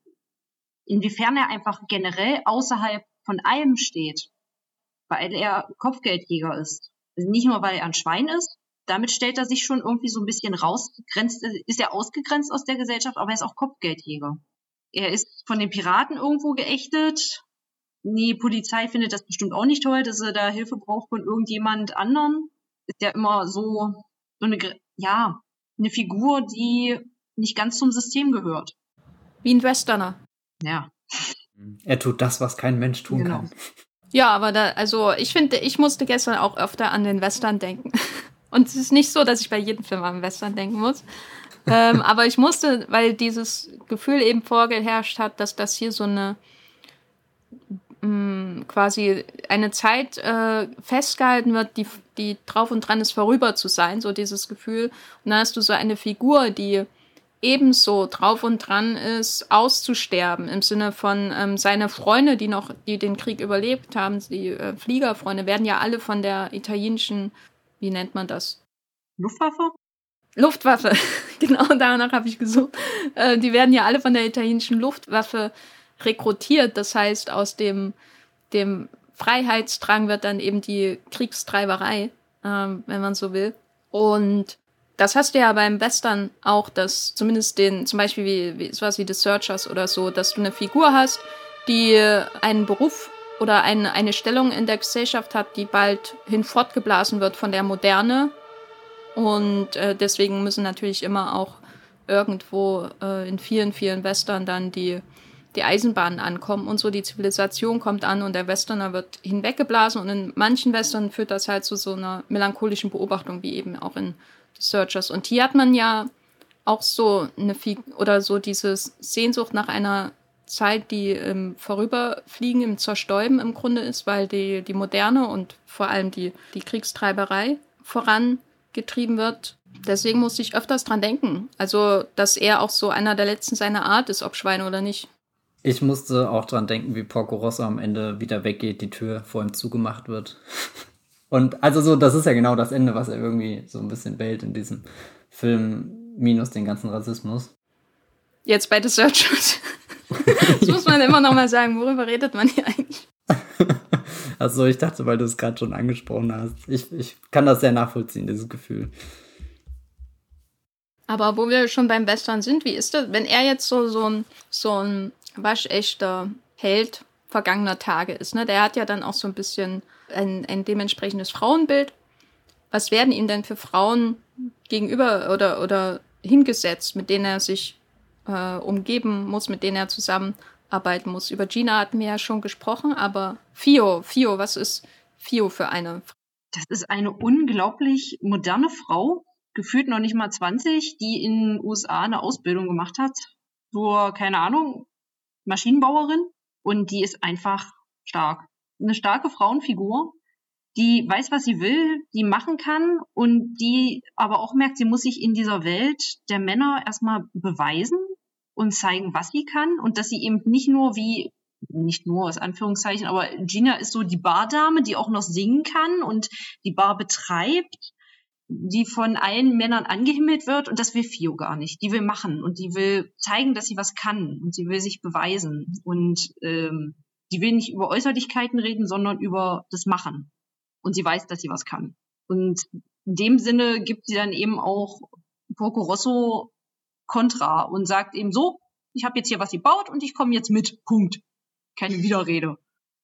inwiefern er einfach generell außerhalb von allem steht. Weil er Kopfgeldjäger ist. Also nicht nur, weil er ein Schwein ist. Damit stellt er sich schon irgendwie so ein bisschen raus, grenzt, ist er ausgegrenzt aus der Gesellschaft, aber er ist auch Kopfgeldjäger. Er ist von den Piraten irgendwo geächtet, die Polizei findet das bestimmt auch nicht toll, dass er da Hilfe braucht von irgendjemand anderen. Ist ja immer so, so eine, ja, eine Figur, die nicht ganz zum System gehört. Wie ein Westerner. Ja. Er tut das, was kein Mensch tun genau. kann. Ja, aber da, also ich finde, ich musste gestern auch öfter an den Western denken. Und es ist nicht so, dass ich bei jedem Film an Western denken muss. ähm, aber ich musste, weil dieses Gefühl eben vorgeherrscht hat, dass das hier so eine mh, mm, quasi eine Zeit äh, festgehalten wird, die, die drauf und dran ist, vorüber zu sein, so dieses Gefühl. Und dann hast du so eine Figur, die ebenso drauf und dran ist, auszusterben, im Sinne von ähm, seine Freunde, die noch, die den Krieg überlebt haben, die äh, Fliegerfreunde, werden ja alle von der italienischen, wie nennt man das? Luftwaffe? Luftwaffe, genau danach habe ich gesucht. Äh, die werden ja alle von der italienischen Luftwaffe rekrutiert. Das heißt, aus dem, dem Freiheitsdrang wird dann eben die Kriegstreiberei, äh, wenn man so will. Und das hast du ja beim Western auch, dass zumindest den, zum Beispiel wie, wie sowas wie The Searchers oder so, dass du eine Figur hast, die einen Beruf oder eine, eine Stellung in der Gesellschaft hat, die bald hinfortgeblasen wird von der Moderne. Und äh, deswegen müssen natürlich immer auch irgendwo äh, in vielen, vielen Western dann die, die Eisenbahnen ankommen und so. Die Zivilisation kommt an und der Westerner wird hinweggeblasen. Und in manchen Western führt das halt zu so einer melancholischen Beobachtung, wie eben auch in Searchers. Und hier hat man ja auch so eine Fig oder so diese Sehnsucht nach einer Zeit, die im Vorüberfliegen, im Zerstäuben im Grunde ist, weil die, die Moderne und vor allem die, die Kriegstreiberei vorangetrieben wird. Deswegen musste ich öfters dran denken. Also, dass er auch so einer der letzten seiner Art ist, ob Schwein oder nicht. Ich musste auch dran denken, wie Porco Rosso am Ende wieder weggeht, die Tür vor ihm zugemacht wird. Und also so, das ist ja genau das Ende, was er irgendwie so ein bisschen wählt in diesem Film, minus den ganzen Rassismus. Jetzt bei The Searchers. das muss man immer noch mal sagen, worüber redet man hier eigentlich? also ich dachte, weil du es gerade schon angesprochen hast. Ich, ich kann das sehr nachvollziehen, dieses Gefühl. Aber wo wir schon beim Western sind, wie ist das, wenn er jetzt so, so, ein, so ein waschechter Held vergangener Tage ist, ne? Der hat ja dann auch so ein bisschen ein, ein dementsprechendes Frauenbild. Was werden ihm denn für Frauen gegenüber oder, oder hingesetzt, mit denen er sich äh, umgeben muss, mit denen er zusammenarbeiten muss? Über Gina hatten wir ja schon gesprochen, aber Fio, Fio, was ist Fio für eine Frau? Das ist eine unglaublich moderne Frau, gefühlt noch nicht mal 20, die in den USA eine Ausbildung gemacht hat zur, keine Ahnung, Maschinenbauerin und die ist einfach stark. Eine starke Frauenfigur, die weiß, was sie will, die machen kann und die aber auch merkt, sie muss sich in dieser Welt der Männer erstmal beweisen und zeigen, was sie kann und dass sie eben nicht nur wie nicht nur aus Anführungszeichen, aber Gina ist so die Bardame, die auch noch singen kann und die Bar betreibt, die von allen Männern angehimmelt wird und das will Fio gar nicht. Die will machen und die will zeigen, dass sie was kann und sie will sich beweisen und ähm, die will nicht über Äußerlichkeiten reden, sondern über das Machen. Und sie weiß, dass sie was kann. Und in dem Sinne gibt sie dann eben auch Porco Rosso Kontra und sagt eben so, ich habe jetzt hier was gebaut und ich komme jetzt mit. Punkt. Keine Widerrede.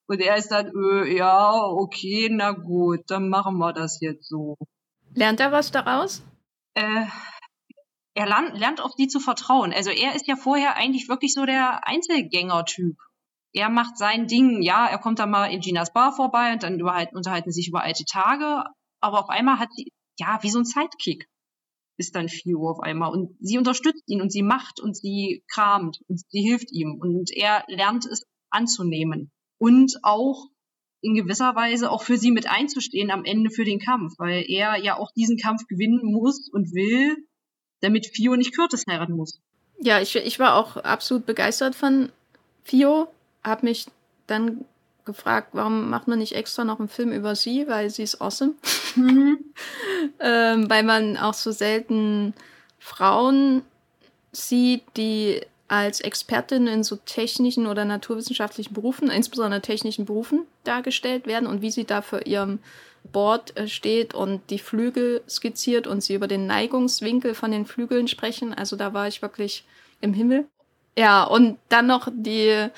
Und er ist dann, äh, ja, okay, na gut, dann machen wir das jetzt so. Lernt er was daraus? Äh, er lernt, lernt auf sie zu vertrauen. Also er ist ja vorher eigentlich wirklich so der Einzelgänger-Typ. Er macht sein Ding, ja, er kommt dann mal in Ginas Bar vorbei und dann unterhalten sich über alte Tage, aber auf einmal hat sie, ja, wie so ein Sidekick ist dann Fio auf einmal. Und sie unterstützt ihn und sie macht und sie kramt und sie hilft ihm. Und er lernt es anzunehmen. Und auch in gewisser Weise auch für sie mit einzustehen am Ende für den Kampf, weil er ja auch diesen Kampf gewinnen muss und will, damit Fio nicht Curtis heiraten muss. Ja, ich, ich war auch absolut begeistert von Fio habe mich dann gefragt, warum macht man nicht extra noch einen Film über sie, weil sie ist awesome. Mhm. ähm, weil man auch so selten Frauen sieht, die als Expertin in so technischen oder naturwissenschaftlichen Berufen, insbesondere technischen Berufen, dargestellt werden und wie sie da für ihrem Board äh, steht und die Flügel skizziert und sie über den Neigungswinkel von den Flügeln sprechen. Also da war ich wirklich im Himmel. Ja, und dann noch die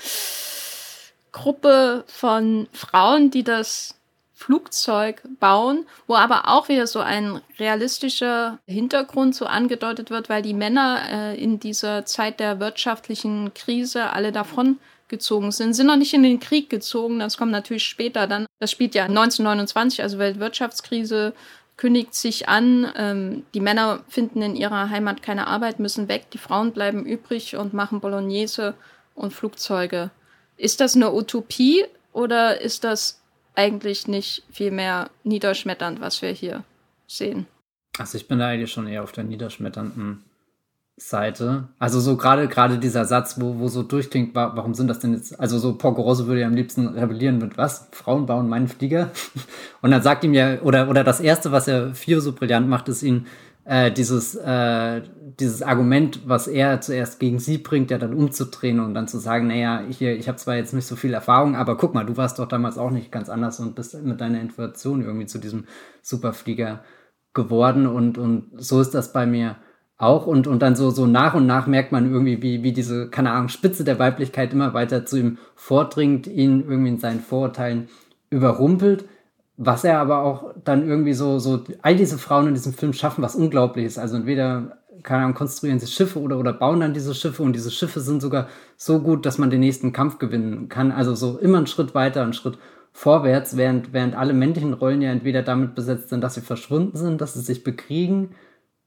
Gruppe von Frauen, die das Flugzeug bauen, wo aber auch wieder so ein realistischer Hintergrund so angedeutet wird, weil die Männer äh, in dieser Zeit der wirtschaftlichen Krise alle davon gezogen sind, sind noch nicht in den Krieg gezogen, das kommt natürlich später dann. Das spielt ja 1929, also Weltwirtschaftskrise, kündigt sich an, ähm, die Männer finden in ihrer Heimat keine Arbeit, müssen weg, die Frauen bleiben übrig und machen Bolognese und Flugzeuge. Ist das eine Utopie oder ist das eigentlich nicht viel mehr niederschmetternd, was wir hier sehen? Also ich bin da eigentlich schon eher auf der niederschmetternden Seite. Also so gerade gerade dieser Satz, wo, wo so durchklingt, warum sind das denn jetzt, also so Porco Rosso würde ja am liebsten rebellieren mit was? Frauen bauen meinen Flieger. Und dann sagt ihm ja, oder, oder das erste, was er Fio so brillant macht, ist ihn äh, dieses, äh, dieses Argument, was er zuerst gegen sie bringt, ja dann umzudrehen und dann zu sagen, naja, ich, ich habe zwar jetzt nicht so viel Erfahrung, aber guck mal, du warst doch damals auch nicht ganz anders und bist mit deiner Intuition irgendwie zu diesem Superflieger geworden und, und so ist das bei mir auch. Und, und dann so, so nach und nach merkt man irgendwie, wie, wie diese, keine Ahnung, Spitze der Weiblichkeit immer weiter zu ihm vordringt, ihn irgendwie in seinen Vorurteilen überrumpelt, was er aber auch dann irgendwie so, so, all diese Frauen in diesem Film schaffen was Unglaubliches. Also entweder, keine Ahnung, konstruieren sie Schiffe oder, oder bauen dann diese Schiffe und diese Schiffe sind sogar so gut, dass man den nächsten Kampf gewinnen kann. Also so immer einen Schritt weiter, einen Schritt vorwärts, während, während alle männlichen Rollen ja entweder damit besetzt sind, dass sie verschwunden sind, dass sie sich bekriegen,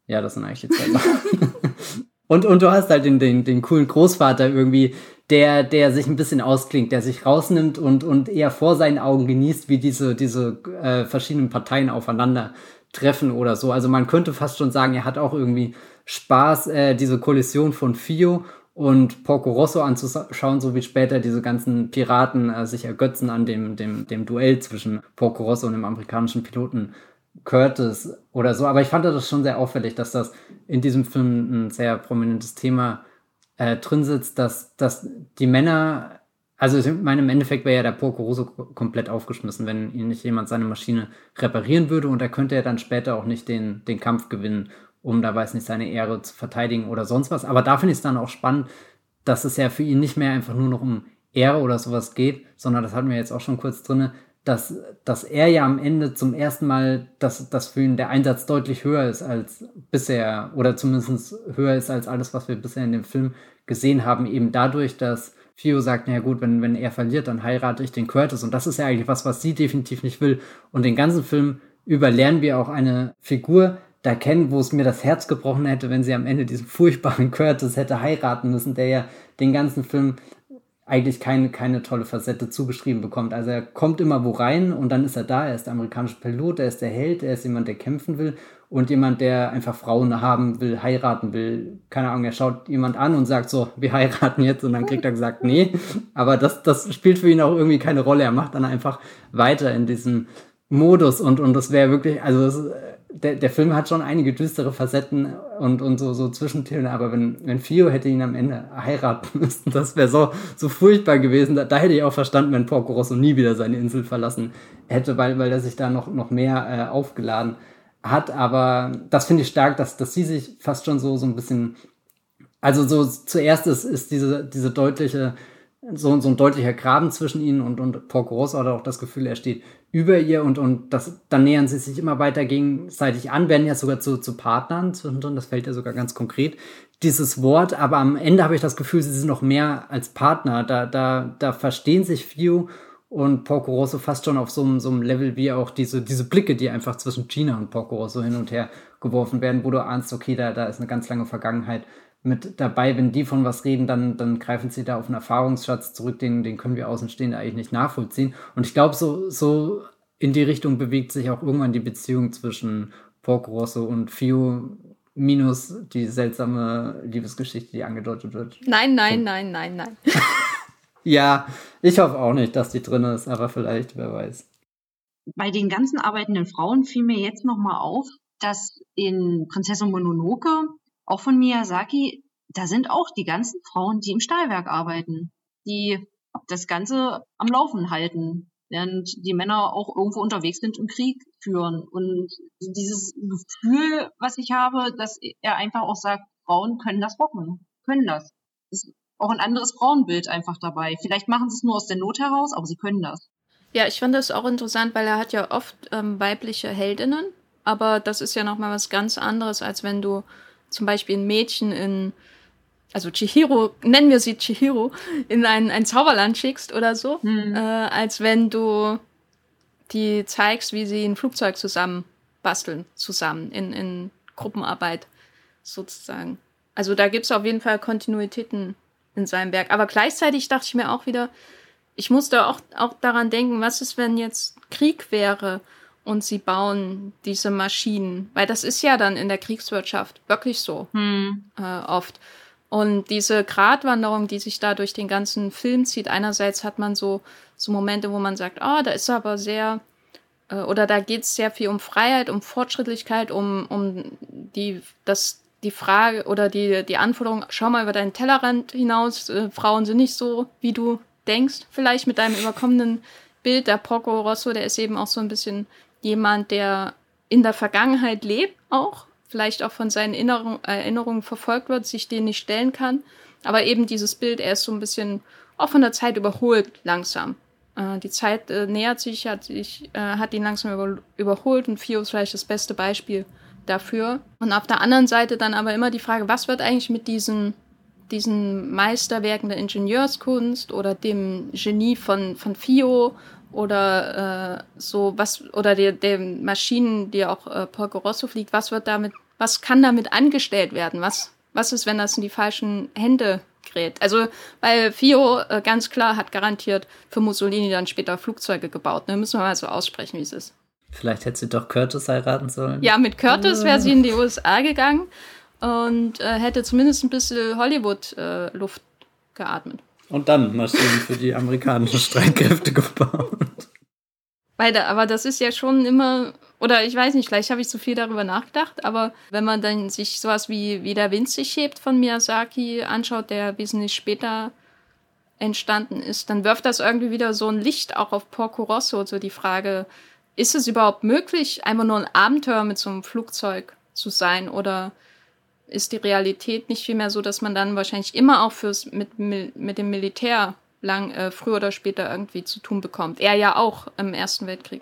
ja, das sind eigentlich die zwei. und, und du hast halt den, den, den coolen Großvater irgendwie, der, der sich ein bisschen ausklingt, der sich rausnimmt und, und eher vor seinen Augen genießt, wie diese, diese äh, verschiedenen Parteien aufeinander treffen oder so. Also man könnte fast schon sagen, er hat auch irgendwie Spaß, äh, diese Kollision von Fio und Porco Rosso anzuschauen, so wie später diese ganzen Piraten äh, sich ergötzen an dem, dem, dem Duell zwischen Porco Rosso und dem amerikanischen Piloten Curtis oder so. Aber ich fand das schon sehr auffällig, dass das in diesem Film ein sehr prominentes Thema äh, drin sitzt, dass, dass die Männer, also ich meine, im Endeffekt wäre ja der Porco komplett aufgeschmissen, wenn ihn nicht jemand seine Maschine reparieren würde und er könnte ja dann später auch nicht den, den Kampf gewinnen, um da weiß nicht seine Ehre zu verteidigen oder sonst was. Aber da finde ich es dann auch spannend, dass es ja für ihn nicht mehr einfach nur noch um Ehre oder sowas geht, sondern das hatten wir jetzt auch schon kurz drin, dass, dass er ja am Ende zum ersten Mal, dass, dass für ihn der Einsatz deutlich höher ist als bisher oder zumindest höher ist als alles, was wir bisher in dem Film gesehen haben, eben dadurch, dass Fio sagt, naja gut, wenn, wenn er verliert, dann heirate ich den Curtis. Und das ist ja eigentlich was, was sie definitiv nicht will. Und den ganzen Film über lernen wir auch eine Figur da kennen, wo es mir das Herz gebrochen hätte, wenn sie am Ende diesen furchtbaren Curtis hätte heiraten müssen, der ja den ganzen Film eigentlich keine, keine tolle Facette zugeschrieben bekommt. Also er kommt immer wo rein und dann ist er da. Er ist der amerikanische Pilot, er ist der Held, er ist jemand, der kämpfen will und jemand, der einfach Frauen haben will, heiraten will. Keine Ahnung, er schaut jemand an und sagt so, wir heiraten jetzt und dann kriegt er gesagt, nee. Aber das, das spielt für ihn auch irgendwie keine Rolle. Er macht dann einfach weiter in diesem Modus und, und das wäre wirklich, also das, der, der Film hat schon einige düstere Facetten und, und so, so Zwischentöne, aber wenn, wenn Fio hätte ihn am Ende heiraten müssen, das wäre so, so furchtbar gewesen. Da, da hätte ich auch verstanden, wenn Porco Rosso nie wieder seine Insel verlassen hätte, weil, weil er sich da noch, noch mehr äh, aufgeladen hat. Aber das finde ich stark, dass, dass sie sich fast schon so, so ein bisschen, also so zuerst ist, ist diese, diese deutliche so, so ein deutlicher Graben zwischen ihnen und, und Porco Rosso hat auch das Gefühl, er steht über ihr und, und das, dann nähern sie sich immer weiter gegenseitig an, werden ja sogar zu, zu Partnern zwischendrin, das fällt ja sogar ganz konkret, dieses Wort, aber am Ende habe ich das Gefühl, sie sind noch mehr als Partner, da, da, da verstehen sich Fio und Porco Rosso fast schon auf so einem, so einem Level wie auch diese, diese Blicke, die einfach zwischen Gina und Porco Rosso hin und her geworfen werden, wo du ahnst, okay, da, da ist eine ganz lange Vergangenheit mit dabei. Wenn die von was reden, dann, dann greifen sie da auf einen Erfahrungsschatz zurück, den, den können wir Außenstehende eigentlich nicht nachvollziehen. Und ich glaube, so, so in die Richtung bewegt sich auch irgendwann die Beziehung zwischen Porco Rosso und Fio minus die seltsame Liebesgeschichte, die angedeutet wird. Nein, nein, nein, nein, nein. ja, ich hoffe auch nicht, dass die drin ist, aber vielleicht, wer weiß. Bei den ganzen arbeitenden Frauen fiel mir jetzt nochmal auf, dass in Prinzessin Mononoke auch von Miyazaki, da sind auch die ganzen Frauen, die im Stahlwerk arbeiten, die das Ganze am Laufen halten, während die Männer auch irgendwo unterwegs sind und Krieg führen. Und dieses Gefühl, was ich habe, dass er einfach auch sagt, Frauen können das rocken, können das. ist auch ein anderes Frauenbild einfach dabei. Vielleicht machen sie es nur aus der Not heraus, aber sie können das. Ja, ich fand das auch interessant, weil er hat ja oft ähm, weibliche Heldinnen, aber das ist ja nochmal was ganz anderes, als wenn du zum Beispiel ein Mädchen in, also Chihiro, nennen wir sie Chihiro, in ein, ein Zauberland schickst oder so, hm. äh, als wenn du die zeigst, wie sie ein Flugzeug zusammen basteln zusammen in, in Gruppenarbeit sozusagen. Also da gibt es auf jeden Fall Kontinuitäten in seinem Werk. Aber gleichzeitig dachte ich mir auch wieder, ich musste auch, auch daran denken, was ist, wenn jetzt Krieg wäre und sie bauen diese Maschinen? Weil das ist ja dann in der Kriegswirtschaft wirklich so hm. äh, oft. Und diese Gratwanderung, die sich da durch den ganzen Film zieht, einerseits hat man so, so Momente, wo man sagt, oh, da ist aber sehr, äh, oder da geht es sehr viel um Freiheit, um Fortschrittlichkeit, um, um die, das, die Frage oder die, die Anforderung, schau mal über deinen Tellerrand hinaus, äh, Frauen sind nicht so, wie du denkst, vielleicht mit deinem überkommenen Bild. Der Porco Rosso, der ist eben auch so ein bisschen jemand, der in der Vergangenheit lebt auch vielleicht auch von seinen Erinnerung, Erinnerungen verfolgt wird, sich denen nicht stellen kann. Aber eben dieses Bild, er ist so ein bisschen auch von der Zeit überholt langsam. Äh, die Zeit äh, nähert sich, hat, sich, äh, hat ihn langsam über, überholt und Fio ist vielleicht das beste Beispiel dafür. Und auf der anderen Seite dann aber immer die Frage, was wird eigentlich mit diesen, diesen Meisterwerken der Ingenieurskunst oder dem Genie von, von Fio oder äh, so was oder der, der Maschinen, die auch äh, Porco Rosso fliegt, was wird damit, was kann damit angestellt werden? Was, was ist, wenn das in die falschen Hände gerät? Also, weil Fio äh, ganz klar hat garantiert für Mussolini dann später Flugzeuge gebaut. Ne? Müssen wir mal so aussprechen, wie es ist. Vielleicht hätte sie doch Curtis heiraten sollen. Ja, mit Curtis wäre sie in die USA gegangen und äh, hätte zumindest ein bisschen Hollywood-Luft äh, geatmet. Und dann Maschinen für die amerikanischen Streitkräfte gebaut. Beide, aber das ist ja schon immer, oder ich weiß nicht, vielleicht habe ich zu viel darüber nachgedacht, aber wenn man dann sich sowas wie, wie der Wind sich hebt von Miyazaki anschaut, der wesentlich später entstanden ist, dann wirft das irgendwie wieder so ein Licht auch auf Porco Rosso, so die Frage, ist es überhaupt möglich, einfach nur ein Abenteuer mit so einem Flugzeug zu sein oder ist die Realität nicht vielmehr so, dass man dann wahrscheinlich immer auch fürs mit, mit dem Militär lang äh, früher oder später irgendwie zu tun bekommt. Er ja auch im Ersten Weltkrieg.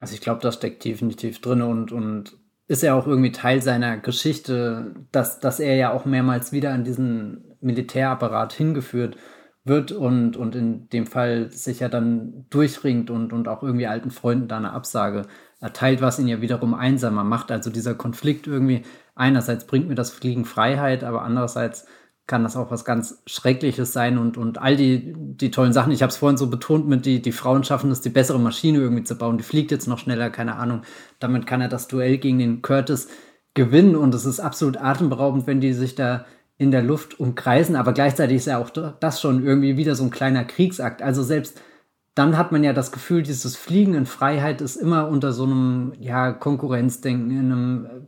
Also ich glaube, das steckt definitiv drin und, und ist ja auch irgendwie Teil seiner Geschichte, dass, dass er ja auch mehrmals wieder an diesen Militärapparat hingeführt wird und, und in dem Fall sich ja dann durchringt und, und auch irgendwie alten Freunden da eine Absage erteilt, was ihn ja wiederum einsamer macht. Also dieser Konflikt irgendwie, einerseits bringt mir das Fliegen Freiheit, aber andererseits kann das auch was ganz Schreckliches sein und, und all die, die tollen Sachen. Ich habe es vorhin so betont, mit die, die Frauen schaffen es, die bessere Maschine irgendwie zu bauen. Die fliegt jetzt noch schneller, keine Ahnung. Damit kann er das Duell gegen den Curtis gewinnen und es ist absolut atemberaubend, wenn die sich da in der Luft umkreisen. Aber gleichzeitig ist ja auch das schon irgendwie wieder so ein kleiner Kriegsakt. Also selbst dann hat man ja das Gefühl, dieses Fliegen in Freiheit ist immer unter so einem ja, Konkurrenzdenken, in einem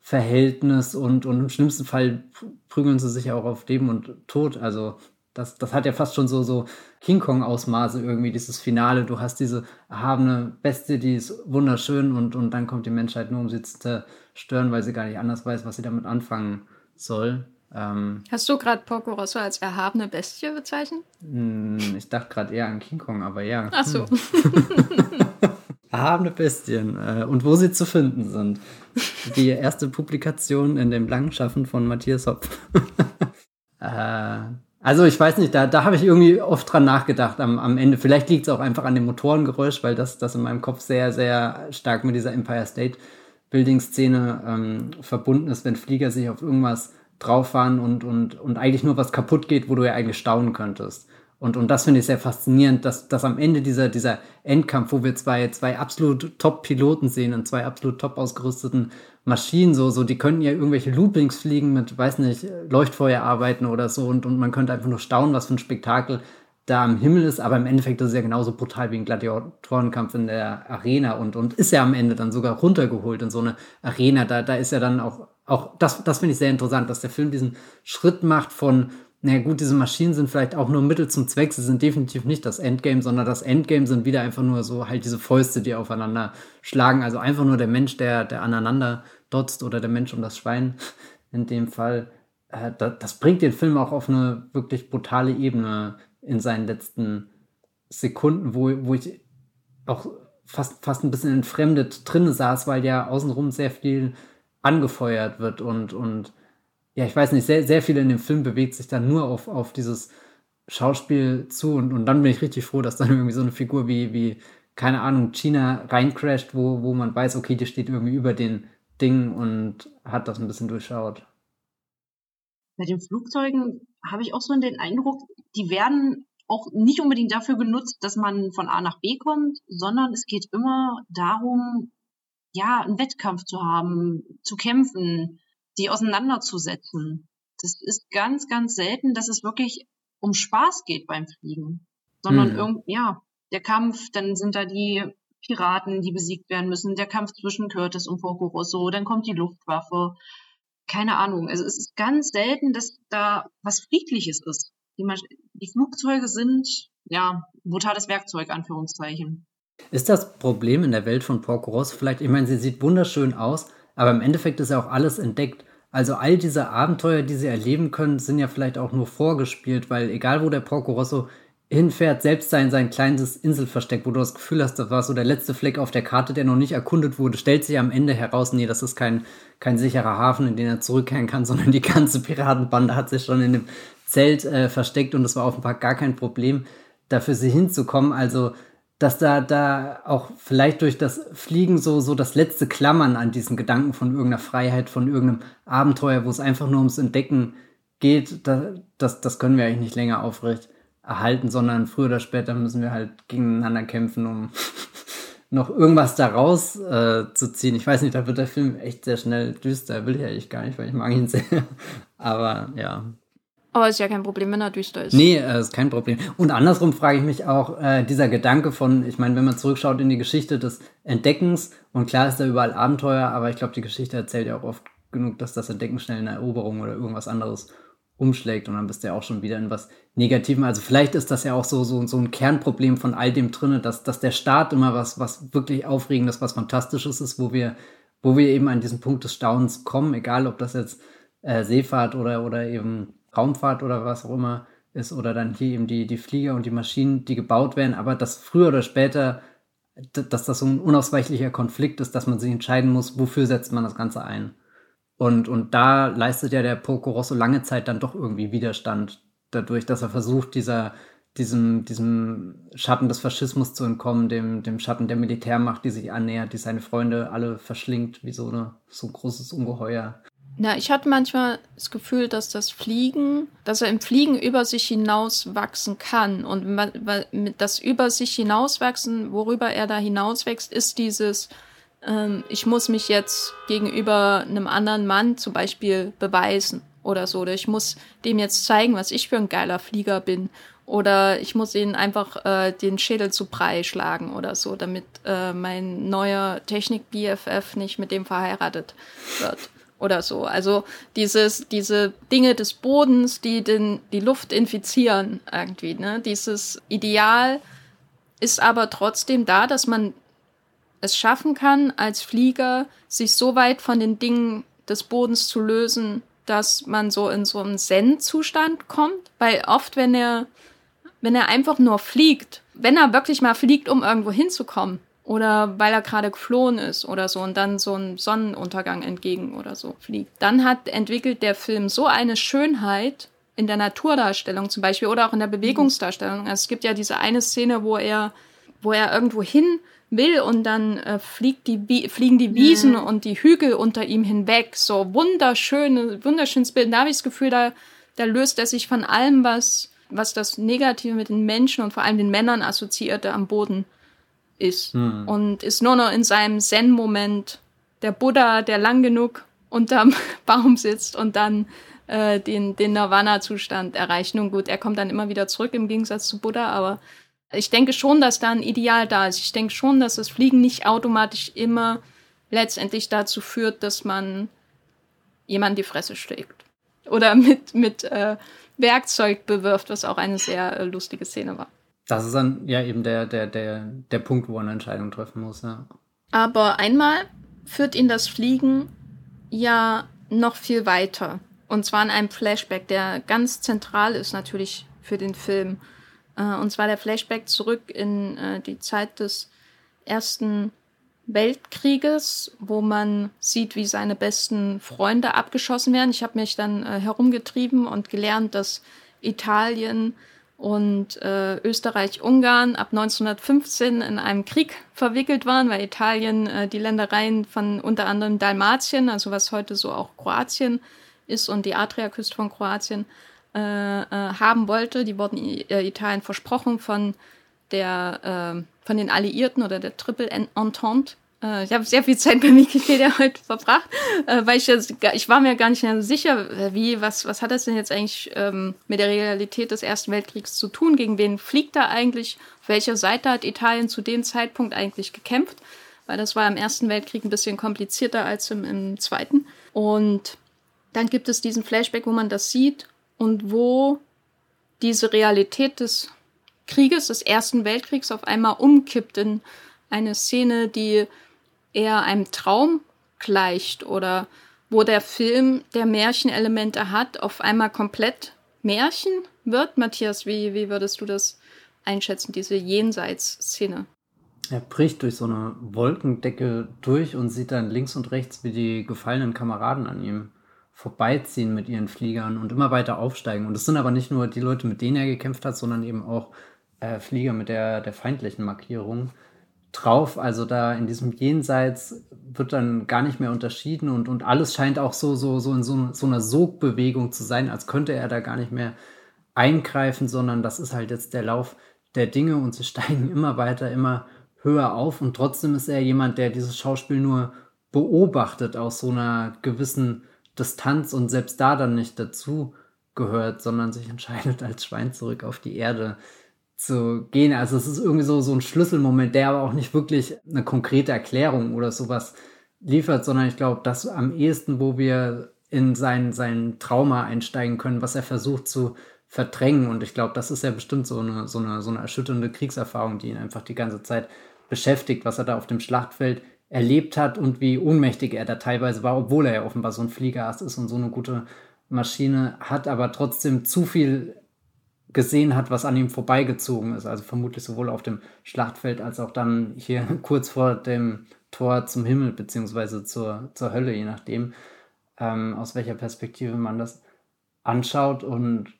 Wettkampfverhältnis und, und im schlimmsten Fall prügeln sie sich auch auf Leben und Tod. Also das, das hat ja fast schon so, so King Kong-Ausmaße irgendwie, dieses Finale. Du hast diese erhabene Bestie, die ist wunderschön und, und dann kommt die Menschheit nur, um sie zu zerstören, weil sie gar nicht anders weiß, was sie damit anfangen soll. Ähm, Hast du gerade Porco Rosso als erhabene Bestie bezeichnet? Hm, ich dachte gerade eher an King Kong, aber ja. Ach so. erhabene Bestien äh, und wo sie zu finden sind. Die erste Publikation in dem Langschaffen von Matthias Hopf. äh, also ich weiß nicht, da, da habe ich irgendwie oft dran nachgedacht am, am Ende. Vielleicht liegt es auch einfach an dem Motorengeräusch, weil das, das in meinem Kopf sehr, sehr stark mit dieser Empire State Building Szene ähm, verbunden ist, wenn Flieger sich auf irgendwas drauf waren und, und, und eigentlich nur was kaputt geht, wo du ja eigentlich staunen könntest. Und, und das finde ich sehr faszinierend, dass, dass am Ende dieser, dieser Endkampf, wo wir zwei, zwei absolut Top-Piloten sehen und zwei absolut top ausgerüsteten Maschinen, so, so, die könnten ja irgendwelche Loopings fliegen mit, weiß nicht, Leuchtfeuer arbeiten oder so und, und man könnte einfach nur staunen, was für ein Spektakel da am Himmel ist, aber im Endeffekt ist es ja genauso brutal wie ein Gladiatorenkampf in der Arena und, und ist ja am Ende dann sogar runtergeholt in so eine Arena. Da, da ist ja dann auch auch das, das finde ich sehr interessant, dass der Film diesen Schritt macht von, naja gut, diese Maschinen sind vielleicht auch nur Mittel zum Zweck, sie sind definitiv nicht das Endgame, sondern das Endgame sind wieder einfach nur so halt diese Fäuste, die aufeinander schlagen. Also einfach nur der Mensch, der, der aneinander dotzt oder der Mensch und das Schwein in dem Fall. Äh, das, das bringt den Film auch auf eine wirklich brutale Ebene in seinen letzten Sekunden, wo, wo ich auch fast, fast ein bisschen entfremdet drin saß, weil ja außenrum sehr viel angefeuert wird und, und ja, ich weiß nicht, sehr, sehr viel in dem Film bewegt sich dann nur auf, auf dieses Schauspiel zu und, und dann bin ich richtig froh, dass dann irgendwie so eine Figur wie, wie keine Ahnung, China reincrasht, wo, wo man weiß, okay, die steht irgendwie über den Dingen und hat das ein bisschen durchschaut. Bei den Flugzeugen habe ich auch so den Eindruck, die werden auch nicht unbedingt dafür genutzt, dass man von A nach B kommt, sondern es geht immer darum, ja, einen Wettkampf zu haben, zu kämpfen, die auseinanderzusetzen. Das ist ganz, ganz selten, dass es wirklich um Spaß geht beim Fliegen, sondern hm. irgend, ja, der Kampf, dann sind da die Piraten, die besiegt werden müssen, der Kampf zwischen Curtis und Porco Rosso, dann kommt die Luftwaffe. Keine Ahnung. Also es ist ganz selten, dass da was Friedliches ist. Die, die Flugzeuge sind, ja, brutales Werkzeug, Anführungszeichen. Ist das Problem in der Welt von Porco Rosso vielleicht, ich meine, sie sieht wunderschön aus, aber im Endeffekt ist ja auch alles entdeckt. Also all diese Abenteuer, die sie erleben können, sind ja vielleicht auch nur vorgespielt, weil egal wo der Porco Rosso hinfährt, selbst sein, sein kleines Inselversteck, wo du das Gefühl hast, das war so der letzte Fleck auf der Karte, der noch nicht erkundet wurde, stellt sich am Ende heraus, nee, das ist kein, kein sicherer Hafen, in den er zurückkehren kann, sondern die ganze Piratenbande hat sich schon in dem Zelt äh, versteckt und es war offenbar gar kein Problem, da für sie hinzukommen. Also dass da, da auch vielleicht durch das Fliegen so, so das letzte Klammern an diesen Gedanken von irgendeiner Freiheit, von irgendeinem Abenteuer, wo es einfach nur ums Entdecken geht, da, das, das können wir eigentlich nicht länger aufrecht erhalten, sondern früher oder später müssen wir halt gegeneinander kämpfen, um noch irgendwas daraus äh, zu ziehen. Ich weiß nicht, da wird der Film echt sehr schnell düster, will ich eigentlich gar nicht, weil ich mag ihn sehr. Aber ja, aber ist ja kein Problem, wenn er düster ist. Nee, äh, ist kein Problem. Und andersrum frage ich mich auch, äh, dieser Gedanke von, ich meine, wenn man zurückschaut in die Geschichte des Entdeckens, und klar ist da überall Abenteuer, aber ich glaube, die Geschichte erzählt ja auch oft genug, dass das Entdecken schnell eine Eroberung oder irgendwas anderes umschlägt und dann bist du ja auch schon wieder in was Negativem. Also vielleicht ist das ja auch so, so, so ein Kernproblem von all dem drinne, dass, dass der Start immer was, was wirklich Aufregendes, was Fantastisches ist, wo wir, wo wir eben an diesen Punkt des Staunens kommen, egal ob das jetzt äh, Seefahrt oder, oder eben Raumfahrt oder was auch immer ist oder dann hier eben die, die Flieger und die Maschinen, die gebaut werden, aber dass früher oder später, dass das so ein unausweichlicher Konflikt ist, dass man sich entscheiden muss, wofür setzt man das Ganze ein. Und, und da leistet ja der Poco Rosso lange Zeit dann doch irgendwie Widerstand, dadurch, dass er versucht, dieser, diesem, diesem Schatten des Faschismus zu entkommen, dem, dem Schatten der Militärmacht, die sich annähert, die seine Freunde alle verschlingt, wie so, eine, so ein großes Ungeheuer. Na, ich hatte manchmal das Gefühl, dass das Fliegen, dass er im Fliegen über sich hinaus wachsen kann. Und das über sich hinauswachsen, worüber er da hinauswächst, ist dieses, ähm, ich muss mich jetzt gegenüber einem anderen Mann zum Beispiel beweisen oder so. Oder ich muss dem jetzt zeigen, was ich für ein geiler Flieger bin. Oder ich muss ihnen einfach äh, den Schädel zu Brei schlagen oder so, damit äh, mein neuer Technik-BFF nicht mit dem verheiratet wird oder so. Also dieses, diese Dinge des Bodens, die den, die Luft infizieren irgendwie, ne? Dieses Ideal ist aber trotzdem da, dass man es schaffen kann, als Flieger sich so weit von den Dingen des Bodens zu lösen, dass man so in so einen Zen-Zustand kommt. Weil oft, wenn er, wenn er einfach nur fliegt, wenn er wirklich mal fliegt, um irgendwo hinzukommen, oder weil er gerade geflohen ist oder so und dann so ein Sonnenuntergang entgegen oder so fliegt. Dann hat entwickelt der Film so eine Schönheit in der Naturdarstellung zum Beispiel oder auch in der Bewegungsdarstellung. Also es gibt ja diese eine Szene, wo er, wo er irgendwo hin will und dann äh, fliegt die, fliegen die Wiesen ja. und die Hügel unter ihm hinweg. So wunderschöne, wunderschönes Bild. Da habe ich das Gefühl, da, da löst er sich von allem, was, was das Negative mit den Menschen und vor allem den Männern assoziierte am Boden ist hm. und ist nur noch in seinem Zen-Moment der Buddha, der lang genug unterm Baum sitzt und dann äh, den, den Nirvana-Zustand erreicht. Nun gut, er kommt dann immer wieder zurück im Gegensatz zu Buddha, aber ich denke schon, dass da ein Ideal da ist. Ich denke schon, dass das Fliegen nicht automatisch immer letztendlich dazu führt, dass man jemand die Fresse schlägt. Oder mit, mit äh, Werkzeug bewirft, was auch eine sehr äh, lustige Szene war. Das ist dann ja eben der, der, der, der Punkt, wo er eine Entscheidung treffen muss, ja. Aber einmal führt ihn das Fliegen ja noch viel weiter. Und zwar in einem Flashback, der ganz zentral ist natürlich für den Film. Äh, und zwar der Flashback zurück in äh, die Zeit des Ersten Weltkrieges, wo man sieht, wie seine besten Freunde abgeschossen werden. Ich habe mich dann äh, herumgetrieben und gelernt, dass Italien und äh, Österreich-Ungarn ab 1915 in einem Krieg verwickelt waren, weil Italien äh, die Ländereien von unter anderem Dalmatien, also was heute so auch Kroatien ist und die Adriaküste von Kroatien äh, äh, haben wollte. Die wurden äh, Italien versprochen von der äh, von den Alliierten oder der Triple Entente. Äh, ich habe sehr viel Zeit bei Wikipedia heute verbracht, äh, weil ich, jetzt, ich war mir gar nicht mehr sicher, äh, wie, was, was hat das denn jetzt eigentlich ähm, mit der Realität des Ersten Weltkriegs zu tun? Gegen wen fliegt da eigentlich? Auf welcher Seite hat Italien zu dem Zeitpunkt eigentlich gekämpft? Weil das war im Ersten Weltkrieg ein bisschen komplizierter als im, im Zweiten. Und dann gibt es diesen Flashback, wo man das sieht und wo diese Realität des Krieges, des Ersten Weltkriegs auf einmal umkippt in eine Szene, die eher einem Traum gleicht oder wo der Film, der Märchenelemente hat, auf einmal komplett Märchen wird. Matthias, wie, wie würdest du das einschätzen, diese Jenseitsszene? Er bricht durch so eine Wolkendecke durch und sieht dann links und rechts, wie die gefallenen Kameraden an ihm vorbeiziehen mit ihren Fliegern und immer weiter aufsteigen. Und es sind aber nicht nur die Leute, mit denen er gekämpft hat, sondern eben auch äh, Flieger mit der, der feindlichen Markierung drauf. Also da in diesem Jenseits wird dann gar nicht mehr unterschieden und, und alles scheint auch so, so, so in so, so einer Sogbewegung zu sein, als könnte er da gar nicht mehr eingreifen, sondern das ist halt jetzt der Lauf der Dinge und sie steigen immer weiter, immer höher auf und trotzdem ist er jemand, der dieses Schauspiel nur beobachtet aus so einer gewissen Distanz und selbst da dann nicht dazu gehört, sondern sich entscheidet, als Schwein zurück auf die Erde zu gehen. Also es ist irgendwie so, so ein Schlüsselmoment, der aber auch nicht wirklich eine konkrete Erklärung oder sowas liefert, sondern ich glaube, das am ehesten, wo wir in sein, sein Trauma einsteigen können, was er versucht zu verdrängen. Und ich glaube, das ist ja bestimmt so eine, so, eine, so eine erschütternde Kriegserfahrung, die ihn einfach die ganze Zeit beschäftigt, was er da auf dem Schlachtfeld erlebt hat und wie ohnmächtig er da teilweise war, obwohl er ja offenbar so ein Fliegerast ist und so eine gute Maschine hat, aber trotzdem zu viel gesehen hat, was an ihm vorbeigezogen ist. Also vermutlich sowohl auf dem Schlachtfeld als auch dann hier kurz vor dem Tor zum Himmel beziehungsweise zur, zur Hölle, je nachdem, ähm, aus welcher Perspektive man das anschaut. Und,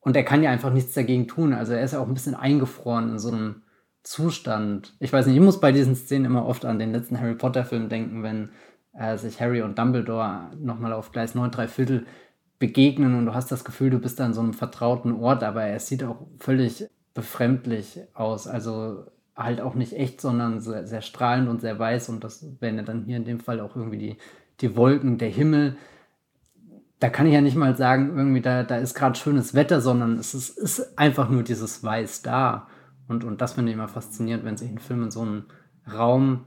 und er kann ja einfach nichts dagegen tun. Also er ist ja auch ein bisschen eingefroren in so einem Zustand. Ich weiß nicht, ich muss bei diesen Szenen immer oft an den letzten Harry Potter-Film denken, wenn äh, sich Harry und Dumbledore nochmal auf Gleis 9 3 Viertel begegnen und du hast das Gefühl, du bist an so einem vertrauten Ort, aber er sieht auch völlig befremdlich aus. Also halt auch nicht echt, sondern sehr, sehr strahlend und sehr weiß. Und das wären ja dann hier in dem Fall auch irgendwie die, die Wolken, der Himmel. Da kann ich ja nicht mal sagen, irgendwie da, da ist gerade schönes Wetter, sondern es ist, ist einfach nur dieses Weiß da. Und, und das finde ich immer faszinierend, wenn sich ein Film in so einem Raum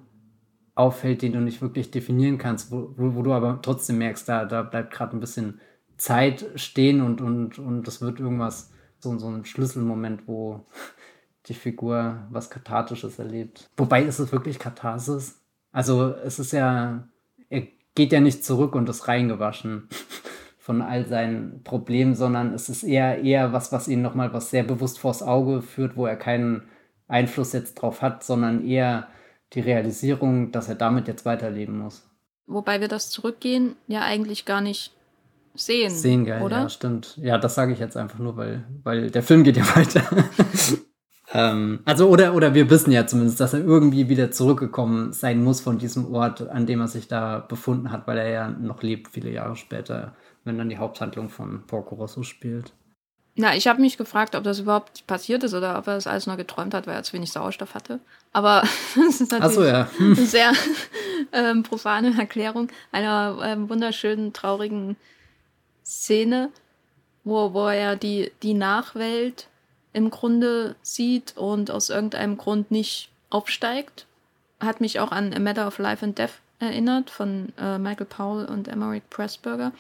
auffällt, den du nicht wirklich definieren kannst, wo, wo, wo du aber trotzdem merkst, da, da bleibt gerade ein bisschen Zeit stehen und, und, und das wird irgendwas, so, so ein Schlüsselmoment, wo die Figur was Kathartisches erlebt. Wobei ist es wirklich Katharsis? Also es ist ja, er geht ja nicht zurück und ist reingewaschen von all seinen Problemen, sondern es ist eher eher was, was ihn nochmal was sehr bewusst vors Auge führt, wo er keinen Einfluss jetzt drauf hat, sondern eher die Realisierung, dass er damit jetzt weiterleben muss. Wobei wir das Zurückgehen ja eigentlich gar nicht sehen. Sehen, geil, oder? ja, stimmt. Ja, das sage ich jetzt einfach nur, weil, weil der Film geht ja weiter. ähm, also, oder, oder wir wissen ja zumindest, dass er irgendwie wieder zurückgekommen sein muss von diesem Ort, an dem er sich da befunden hat, weil er ja noch lebt, viele Jahre später, wenn dann die Haupthandlung von Porco Rosso spielt. Na, ich habe mich gefragt, ob das überhaupt passiert ist oder ob er das alles nur geträumt hat, weil er zu wenig Sauerstoff hatte. Aber das ist natürlich so, ja. eine sehr ähm, profane Erklärung einer ähm, wunderschönen, traurigen Szene, wo, wo er die, die Nachwelt im Grunde sieht und aus irgendeinem Grund nicht aufsteigt. Hat mich auch an A Matter of Life and Death erinnert von äh, Michael Powell und Emmerich Pressburger.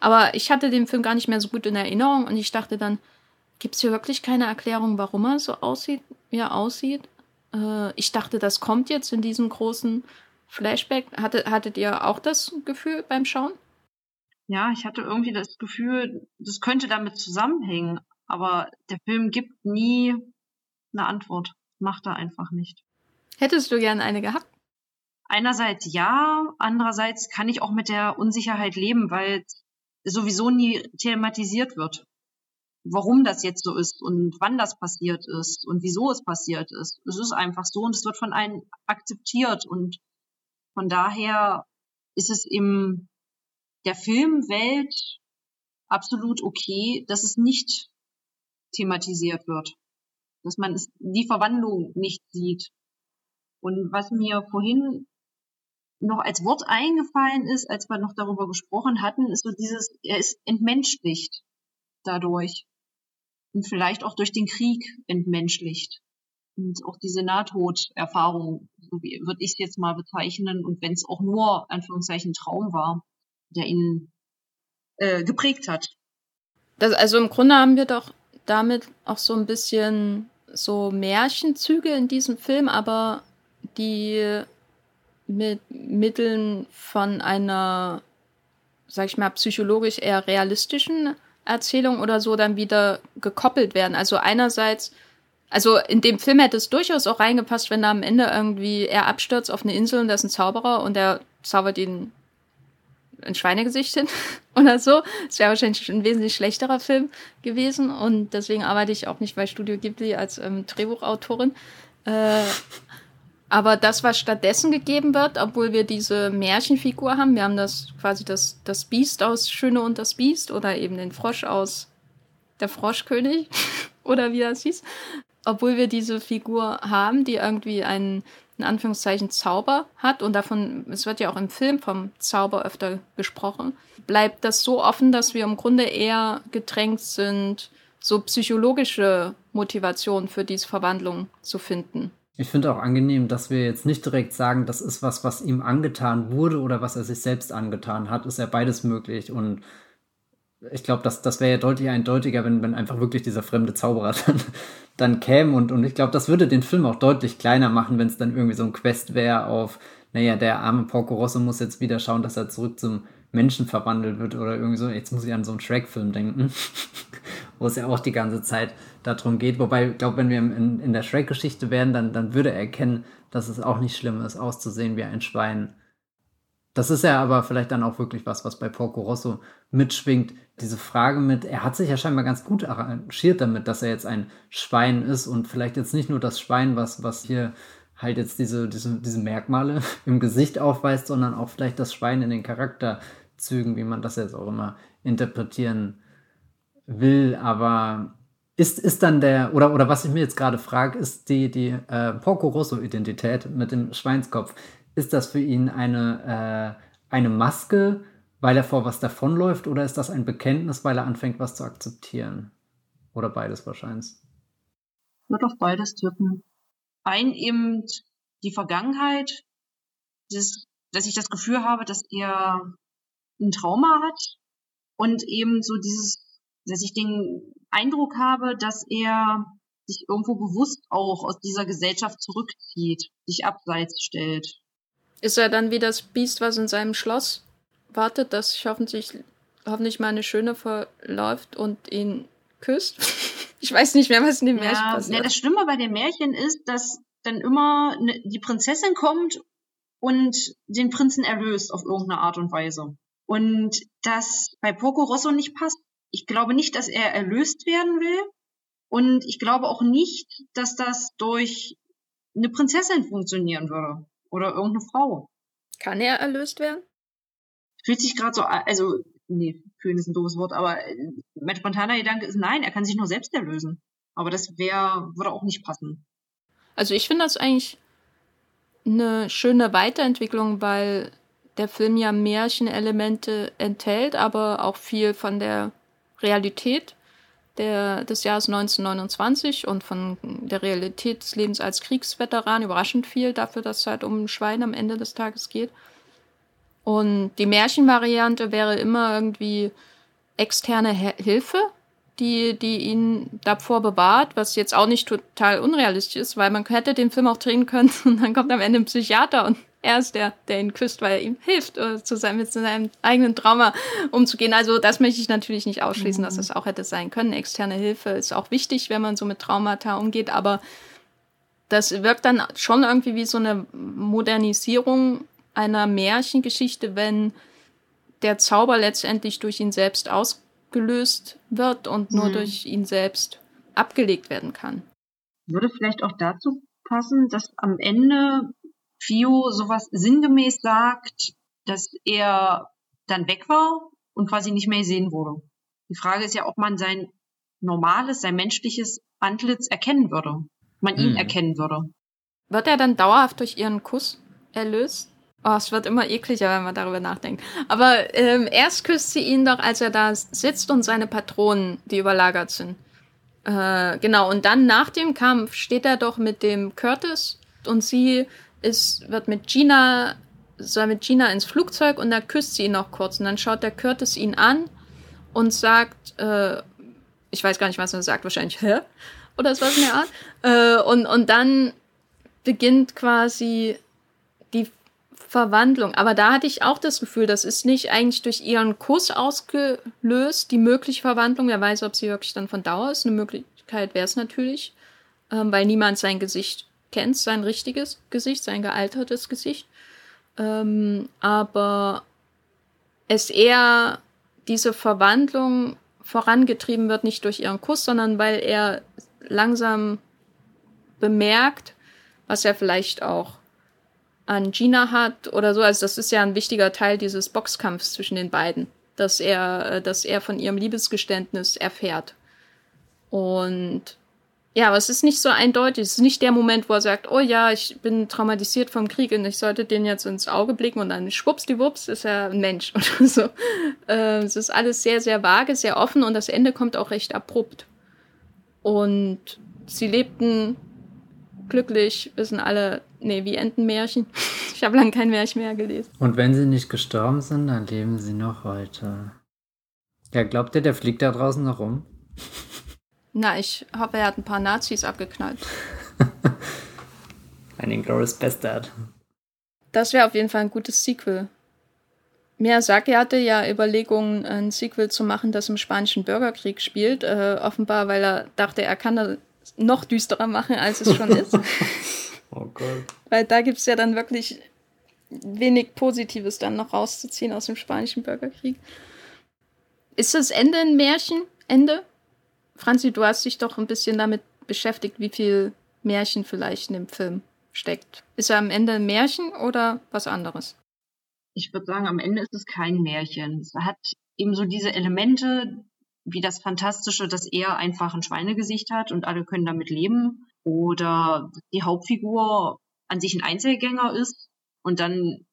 Aber ich hatte den Film gar nicht mehr so gut in Erinnerung und ich dachte dann, gibt es hier wirklich keine Erklärung, warum er so aussieht, wie er aussieht? Äh, ich dachte, das kommt jetzt in diesem großen Flashback. Hatte, hattet ihr auch das Gefühl beim Schauen? Ja, ich hatte irgendwie das Gefühl, das könnte damit zusammenhängen, aber der Film gibt nie eine Antwort. Macht er einfach nicht. Hättest du gern eine gehabt? Einerseits ja, andererseits kann ich auch mit der Unsicherheit leben, weil sowieso nie thematisiert wird. warum das jetzt so ist und wann das passiert ist und wieso es passiert ist. Es ist einfach so und es wird von allen akzeptiert und von daher ist es im der Filmwelt absolut okay, dass es nicht thematisiert wird, dass man die Verwandlung nicht sieht. Und was mir vorhin noch als Wort eingefallen ist, als wir noch darüber gesprochen hatten, ist so dieses, er ist entmenschlicht dadurch. Und vielleicht auch durch den Krieg entmenschlicht. Und auch diese Nahtoderfahrung, so wie würde ich es jetzt mal bezeichnen, und wenn es auch nur, Anführungszeichen, Traum war, der ihn äh, geprägt hat. Das, also im Grunde haben wir doch damit auch so ein bisschen so Märchenzüge in diesem Film, aber die mit Mitteln von einer, sag ich mal, psychologisch eher realistischen Erzählung oder so dann wieder gekoppelt werden. Also einerseits, also in dem Film hätte es durchaus auch reingepasst, wenn da am Ende irgendwie er abstürzt auf eine Insel und da ist ein Zauberer und der zaubert ihn ein Schweinegesicht hin oder so. Das wäre wahrscheinlich ein wesentlich schlechterer Film gewesen und deswegen arbeite ich auch nicht bei Studio Ghibli als ähm, Drehbuchautorin. Äh, aber das, was stattdessen gegeben wird, obwohl wir diese Märchenfigur haben, wir haben das quasi das, das Biest aus Schöne und das Biest oder eben den Frosch aus der Froschkönig oder wie das hieß. Obwohl wir diese Figur haben, die irgendwie einen, in Anführungszeichen, Zauber hat und davon, es wird ja auch im Film vom Zauber öfter gesprochen, bleibt das so offen, dass wir im Grunde eher gedrängt sind, so psychologische Motivation für diese Verwandlung zu finden. Ich finde auch angenehm, dass wir jetzt nicht direkt sagen, das ist was, was ihm angetan wurde oder was er sich selbst angetan hat. Ist ja beides möglich. Und ich glaube, das, das wäre ja deutlich eindeutiger, wenn, wenn einfach wirklich dieser fremde Zauberer dann, dann käme. Und, und ich glaube, das würde den Film auch deutlich kleiner machen, wenn es dann irgendwie so ein Quest wäre auf, naja, der arme Porco Rosso muss jetzt wieder schauen, dass er zurück zum Menschen verwandelt wird oder irgendwie so. Jetzt muss ich an so einen Shrek-Film denken, wo es ja auch die ganze Zeit darum geht. Wobei, ich glaube, wenn wir in, in der Shrek-Geschichte wären, dann, dann würde er erkennen, dass es auch nicht schlimm ist, auszusehen wie ein Schwein. Das ist ja aber vielleicht dann auch wirklich was, was bei Porco Rosso mitschwingt. Diese Frage mit, er hat sich ja scheinbar ganz gut arrangiert damit, dass er jetzt ein Schwein ist und vielleicht jetzt nicht nur das Schwein, was, was hier halt jetzt diese, diese, diese Merkmale im Gesicht aufweist, sondern auch vielleicht das Schwein in den Charakter Zügen, wie man das jetzt auch immer interpretieren will. Aber ist, ist dann der, oder, oder was ich mir jetzt gerade frage, ist die, die äh, Porco Rosso-Identität mit dem Schweinskopf, ist das für ihn eine, äh, eine Maske, weil er vor was davonläuft, oder ist das ein Bekenntnis, weil er anfängt, was zu akzeptieren? Oder beides wahrscheinlich? Wird auf beides tippen. Ein eben die Vergangenheit, das, dass ich das Gefühl habe, dass er ein Trauma hat und eben so dieses, dass ich den Eindruck habe, dass er sich irgendwo bewusst auch aus dieser Gesellschaft zurückzieht, sich abseits stellt. Ist er dann wie das Biest, was in seinem Schloss wartet, dass sich hoffentlich, hoffentlich mal eine Schöne verläuft und ihn küsst? ich weiß nicht mehr, was in dem ja, Märchen passiert. Ja, das Schlimme bei dem Märchen ist, dass dann immer ne, die Prinzessin kommt und den Prinzen erlöst auf irgendeine Art und Weise. Und das bei Poco Rosso nicht passt. Ich glaube nicht, dass er erlöst werden will. Und ich glaube auch nicht, dass das durch eine Prinzessin funktionieren würde. Oder irgendeine Frau. Kann er erlöst werden? Fühlt sich gerade so, also, nee, fühlen ist ein doofes Wort, aber mein spontaner Gedanke ist nein, er kann sich nur selbst erlösen. Aber das wäre, würde auch nicht passen. Also ich finde das eigentlich eine schöne Weiterentwicklung, weil der Film ja Märchenelemente enthält, aber auch viel von der Realität der, des Jahres 1929 und von der Realität des Lebens als Kriegsveteran überraschend viel dafür, dass es halt um ein Schwein am Ende des Tages geht. Und die Märchenvariante wäre immer irgendwie externe Hilfe, die, die ihn davor bewahrt, was jetzt auch nicht total unrealistisch ist, weil man hätte den Film auch drehen können und dann kommt am Ende ein Psychiater und er ist der, der ihn küsst, weil er ihm hilft, uh, zu sein, mit seinem eigenen Trauma umzugehen. Also das möchte ich natürlich nicht ausschließen, mhm. dass das auch hätte sein können. Externe Hilfe ist auch wichtig, wenn man so mit Traumata umgeht, aber das wirkt dann schon irgendwie wie so eine Modernisierung einer Märchengeschichte, wenn der Zauber letztendlich durch ihn selbst aus gelöst wird und nur mhm. durch ihn selbst abgelegt werden kann. Würde vielleicht auch dazu passen, dass am Ende Fio sowas sinngemäß sagt, dass er dann weg war und quasi nicht mehr sehen wurde. Die Frage ist ja, ob man sein normales, sein menschliches Antlitz erkennen würde. Man ihn hm. erkennen würde. Wird er dann dauerhaft durch ihren Kuss erlöst? Oh, es wird immer ekliger, wenn man darüber nachdenkt. Aber ähm, erst küsst sie ihn doch, als er da sitzt und seine Patronen, die überlagert sind. Äh, genau, und dann nach dem Kampf steht er doch mit dem Curtis und sie ist, wird mit Gina, soll mit Gina ins Flugzeug und da küsst sie ihn noch kurz. Und dann schaut der Curtis ihn an und sagt, äh, ich weiß gar nicht, was er sagt, wahrscheinlich, hä? Oder so was in der Art. Äh, und, und dann beginnt quasi die Verwandlung. Aber da hatte ich auch das Gefühl, das ist nicht eigentlich durch ihren Kuss ausgelöst, die mögliche Verwandlung. Wer weiß, ob sie wirklich dann von Dauer ist. Eine Möglichkeit wäre es natürlich, ähm, weil niemand sein Gesicht kennt, sein richtiges Gesicht, sein gealtertes Gesicht. Ähm, aber es eher diese Verwandlung vorangetrieben wird, nicht durch ihren Kuss, sondern weil er langsam bemerkt, was er vielleicht auch an Gina hat oder so. Also das ist ja ein wichtiger Teil dieses Boxkampfs zwischen den beiden, dass er, äh, dass er von ihrem Liebesgeständnis erfährt. Und ja, aber es ist nicht so eindeutig. Es ist nicht der Moment, wo er sagt, oh ja, ich bin traumatisiert vom Krieg und ich sollte den jetzt ins Auge blicken und dann schwuppsdiwupps ist er ein Mensch oder so. Äh, es ist alles sehr, sehr vage, sehr offen und das Ende kommt auch recht abrupt. Und sie lebten glücklich, wissen alle, nee, wie Entenmärchen. Ich habe lange kein Märchen mehr gelesen. Und wenn sie nicht gestorben sind, dann leben sie noch heute. Ja, glaubt ihr, der fliegt da draußen noch rum? Na, ich hoffe, er hat ein paar Nazis abgeknallt. ein Inglourious Bastard. Das wäre auf jeden Fall ein gutes Sequel. Miyazaki hatte ja Überlegungen, ein Sequel zu machen, das im Spanischen Bürgerkrieg spielt. Äh, offenbar, weil er dachte, er kann das noch düsterer machen, als es schon ist. oh Gott. Weil da gibt es ja dann wirklich wenig Positives dann noch rauszuziehen aus dem Spanischen Bürgerkrieg. Ist das Ende ein Märchen? Ende? Franzi, du hast dich doch ein bisschen damit beschäftigt, wie viel Märchen vielleicht in dem Film steckt. Ist er am Ende ein Märchen oder was anderes? Ich würde sagen, am Ende ist es kein Märchen. Es hat eben so diese Elemente, wie das Fantastische, dass er einfach ein Schweinegesicht hat und alle können damit leben. Oder die Hauptfigur an sich ein Einzelgänger ist und dann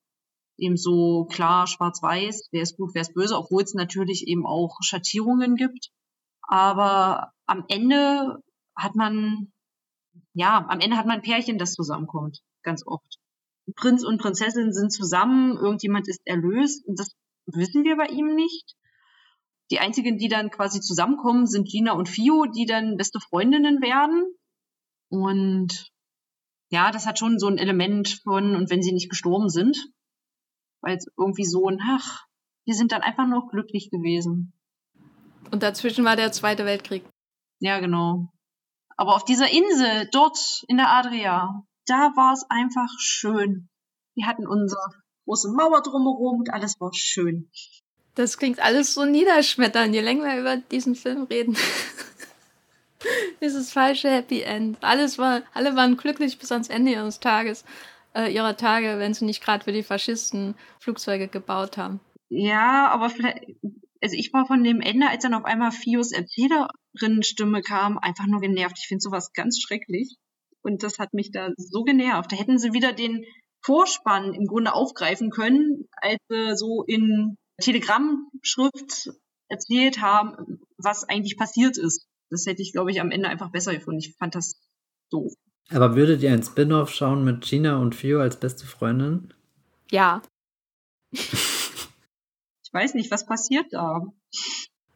eben so klar schwarz-weiß, wer ist gut, wer ist böse, obwohl es natürlich eben auch Schattierungen gibt. Aber am Ende hat man, ja, am Ende hat man ein Pärchen, das zusammenkommt, ganz oft. Prinz und Prinzessin sind zusammen, irgendjemand ist erlöst und das wissen wir bei ihm nicht. Die einzigen, die dann quasi zusammenkommen, sind Gina und Fio, die dann beste Freundinnen werden. Und ja, das hat schon so ein Element von, und wenn sie nicht gestorben sind, weil es irgendwie so ein, ach, wir sind dann einfach nur glücklich gewesen. Und dazwischen war der Zweite Weltkrieg. Ja, genau. Aber auf dieser Insel, dort in der Adria, da war es einfach schön. Wir hatten unsere große Mauer drumherum und alles war schön. Das klingt alles so niederschmetternd, je länger wir über diesen Film reden. Dieses falsche Happy End. Alles war, alle waren glücklich bis ans Ende ihres Tages, äh, ihrer Tage, wenn sie nicht gerade für die Faschisten Flugzeuge gebaut haben. Ja, aber vielleicht, also ich war von dem Ende, als dann auf einmal Fios Erzählerinnenstimme kam, einfach nur genervt. Ich finde sowas ganz schrecklich. Und das hat mich da so genervt. Da hätten sie wieder den Vorspann im Grunde aufgreifen können, als sie so in Telegrammschrift erzählt haben, was eigentlich passiert ist. Das hätte ich, glaube ich, am Ende einfach besser gefunden. Ich fand das doof. Aber würdet ihr ein Spin-off schauen mit Gina und Fio als beste Freundin? Ja. ich weiß nicht, was passiert da.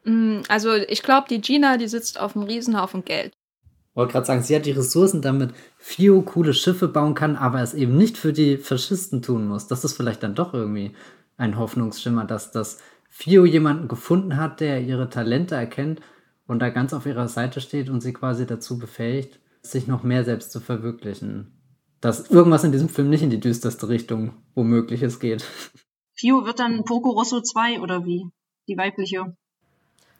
Mm, also ich glaube, die Gina, die sitzt auf einem Riesenhaufen Geld. Ich wollte gerade sagen, sie hat die Ressourcen, damit Fio coole Schiffe bauen kann, aber es eben nicht für die Faschisten tun muss. Das ist vielleicht dann doch irgendwie ein Hoffnungsschimmer, dass das Fio jemanden gefunden hat, der ihre Talente erkennt und da ganz auf ihrer Seite steht und sie quasi dazu befähigt, sich noch mehr selbst zu verwirklichen. Dass irgendwas in diesem Film nicht in die düsterste Richtung womöglich es geht. Fio wird dann Poco Rosso 2 oder wie? Die weibliche.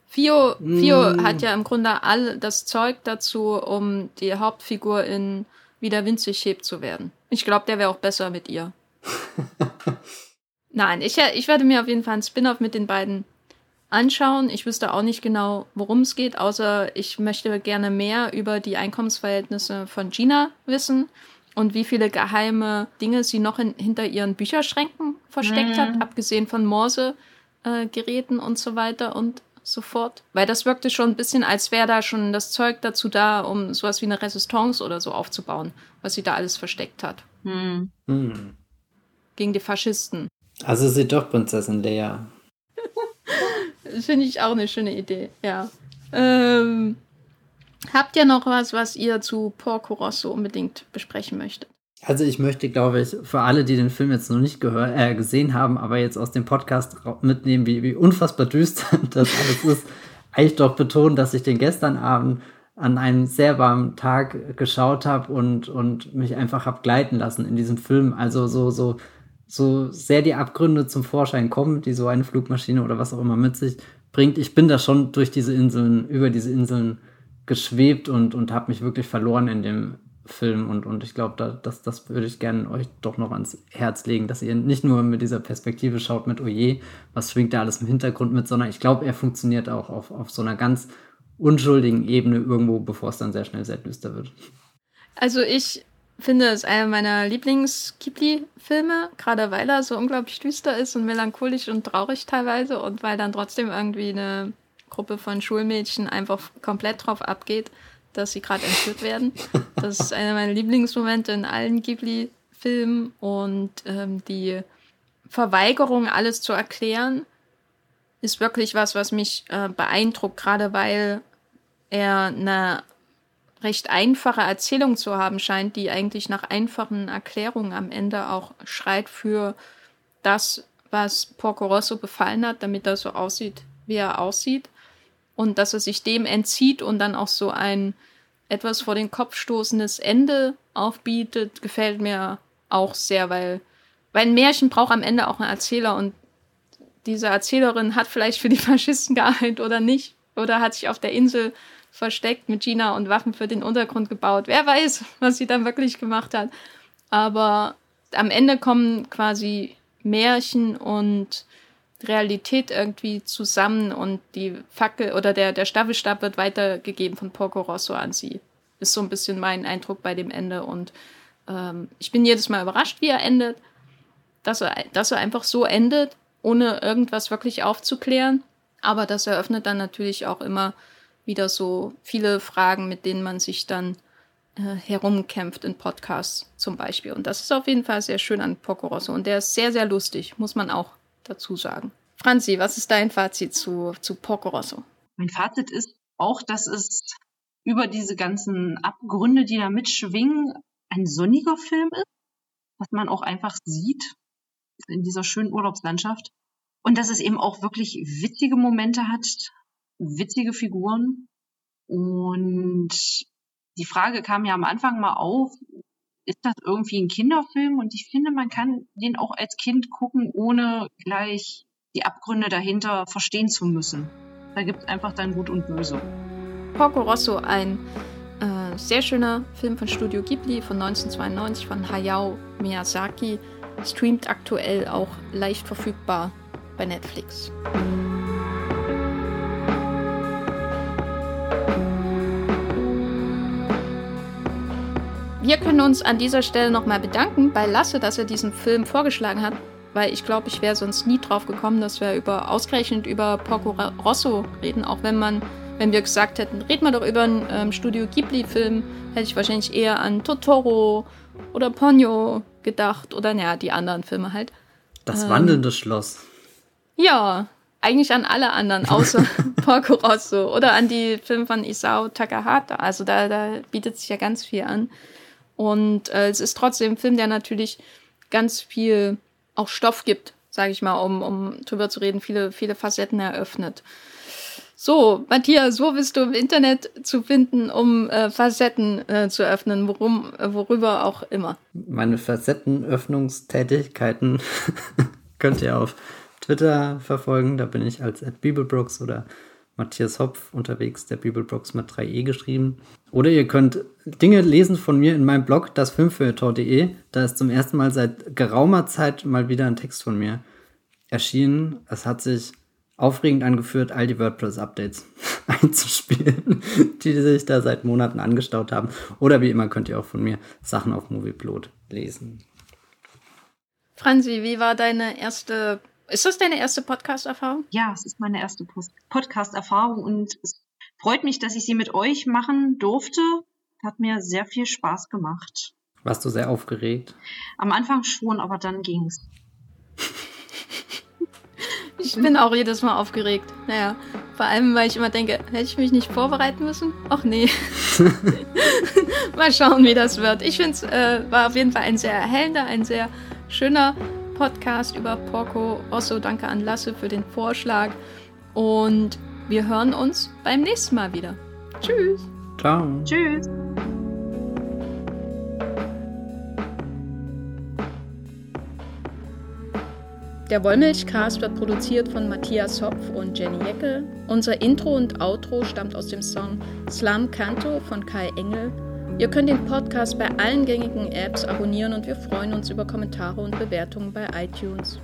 Fio, Fio mm. hat ja im Grunde all das Zeug dazu, um die Hauptfigur in Wieder winzig hebt zu werden. Ich glaube, der wäre auch besser mit ihr. Nein, ich, ich werde mir auf jeden Fall einen Spin-off mit den beiden anschauen. Ich wüsste auch nicht genau, worum es geht, außer ich möchte gerne mehr über die Einkommensverhältnisse von Gina wissen und wie viele geheime Dinge sie noch in, hinter ihren Bücherschränken versteckt mhm. hat, abgesehen von Morse-Geräten äh, und so weiter und so fort. Weil das wirkte schon ein bisschen, als wäre da schon das Zeug dazu da, um sowas wie eine Resistance oder so aufzubauen, was sie da alles versteckt hat. Mhm. Mhm. Gegen die Faschisten. Also sie doch Prinzessin Leia. Finde ich auch eine schöne Idee, ja. Ähm, habt ihr noch was, was ihr zu Porco Rosso unbedingt besprechen möchtet? Also ich möchte, glaube ich, für alle, die den Film jetzt noch nicht äh, gesehen haben, aber jetzt aus dem Podcast mitnehmen, wie, wie unfassbar düster das alles ist, eigentlich doch betonen, dass ich den gestern Abend an einem sehr warmen Tag geschaut habe und, und mich einfach habe gleiten lassen in diesem Film. Also so, so so sehr die Abgründe zum Vorschein kommen, die so eine Flugmaschine oder was auch immer mit sich bringt. Ich bin da schon durch diese Inseln, über diese Inseln geschwebt und, und habe mich wirklich verloren in dem Film. Und, und ich glaube, da, das, das würde ich gerne euch doch noch ans Herz legen, dass ihr nicht nur mit dieser Perspektive schaut mit, oje, oh was schwingt da alles im Hintergrund mit, sondern ich glaube, er funktioniert auch auf, auf so einer ganz unschuldigen Ebene irgendwo, bevor es dann sehr schnell sehr düster wird. Also ich finde, es einer meiner Lieblings-Ghibli-Filme, gerade weil er so unglaublich düster ist und melancholisch und traurig teilweise und weil dann trotzdem irgendwie eine Gruppe von Schulmädchen einfach komplett drauf abgeht, dass sie gerade entführt werden. Das ist einer meiner Lieblingsmomente in allen Ghibli-Filmen und ähm, die Verweigerung, alles zu erklären, ist wirklich was, was mich äh, beeindruckt, gerade weil er eine recht einfache Erzählung zu haben scheint, die eigentlich nach einfachen Erklärungen am Ende auch schreit für das, was Porco Rosso befallen hat, damit er so aussieht, wie er aussieht. Und dass er sich dem entzieht und dann auch so ein etwas vor den Kopf stoßendes Ende aufbietet, gefällt mir auch sehr, weil, weil ein Märchen braucht am Ende auch einen Erzähler und diese Erzählerin hat vielleicht für die Faschisten gearbeitet oder nicht oder hat sich auf der Insel versteckt mit Gina und Waffen für den Untergrund gebaut. Wer weiß, was sie dann wirklich gemacht hat. Aber am Ende kommen quasi Märchen und Realität irgendwie zusammen und die Fackel oder der, der Staffelstab wird weitergegeben von Porco Rosso an sie. Ist so ein bisschen mein Eindruck bei dem Ende und ähm, ich bin jedes Mal überrascht, wie er endet, dass er, dass er einfach so endet, ohne irgendwas wirklich aufzuklären. Aber das eröffnet dann natürlich auch immer wieder so viele Fragen, mit denen man sich dann äh, herumkämpft in Podcasts zum Beispiel. Und das ist auf jeden Fall sehr schön an Poco Rosso. Und der ist sehr, sehr lustig, muss man auch dazu sagen. Franzi, was ist dein Fazit zu, zu Poco Rosso? Mein Fazit ist auch, dass es über diese ganzen Abgründe, die da mitschwingen, ein sonniger Film ist, was man auch einfach sieht in dieser schönen Urlaubslandschaft. Und dass es eben auch wirklich witzige Momente hat, witzige Figuren. Und die Frage kam ja am Anfang mal auf, ist das irgendwie ein Kinderfilm? Und ich finde, man kann den auch als Kind gucken, ohne gleich die Abgründe dahinter verstehen zu müssen. Da gibt es einfach dann Gut und Böse. Porco Rosso, ein äh, sehr schöner Film von Studio Ghibli von 1992 von Hayao Miyazaki, streamt aktuell auch leicht verfügbar bei Netflix. Wir können uns an dieser Stelle nochmal bedanken bei Lasse, dass er diesen Film vorgeschlagen hat, weil ich glaube, ich wäre sonst nie drauf gekommen, dass wir über ausgerechnet über Porco Rosso reden, auch wenn man, wenn wir gesagt hätten, reden wir doch über einen ähm, Studio Ghibli-Film, hätte ich wahrscheinlich eher an Totoro oder Ponyo gedacht oder naja, die anderen Filme halt. Das ähm, wandelnde Schloss. Ja, eigentlich an alle anderen, außer Porco Rosso oder an die Filme von Isao Takahata. Also da, da bietet sich ja ganz viel an. Und äh, es ist trotzdem ein Film, der natürlich ganz viel auch Stoff gibt, sage ich mal, um, um drüber zu reden, viele, viele Facetten eröffnet. So, Matthias, wo bist du im Internet zu finden, um äh, Facetten äh, zu öffnen, worum, äh, worüber auch immer? Meine Facettenöffnungstätigkeiten könnt ihr auf Twitter verfolgen. Da bin ich als Bibelbrooks oder Matthias Hopf unterwegs, der Bibelbox mit 3e geschrieben. Oder ihr könnt Dinge lesen von mir in meinem Blog, dasfilmfeuilleton.de. Da ist zum ersten Mal seit geraumer Zeit mal wieder ein Text von mir erschienen. Es hat sich aufregend angeführt, all die WordPress-Updates einzuspielen, die sich da seit Monaten angestaut haben. Oder wie immer könnt ihr auch von mir Sachen auf Movieplot lesen. Franzi, wie war deine erste, ist das deine erste Podcast-Erfahrung? Ja, es ist meine erste Podcast-Erfahrung und es freut mich, dass ich sie mit euch machen durfte. Hat mir sehr viel Spaß gemacht. Warst du sehr aufgeregt? Am Anfang schon, aber dann ging's. Ich bin auch jedes Mal aufgeregt. Naja, vor allem, weil ich immer denke, hätte ich mich nicht vorbereiten müssen? Ach nee. Mal schauen, wie das wird. Ich finde es äh, war auf jeden Fall ein sehr erhellender, ein sehr schöner Podcast über Porco. Osso, danke an Lasse für den Vorschlag. Und wir hören uns beim nächsten Mal wieder. Tschüss. Ciao. Tschüss. Der Wollmilchcast wird produziert von Matthias Hopf und Jenny Jeckel. Unser Intro und Outro stammt aus dem Song Slam Canto von Kai Engel. Ihr könnt den Podcast bei allen gängigen Apps abonnieren und wir freuen uns über Kommentare und Bewertungen bei iTunes.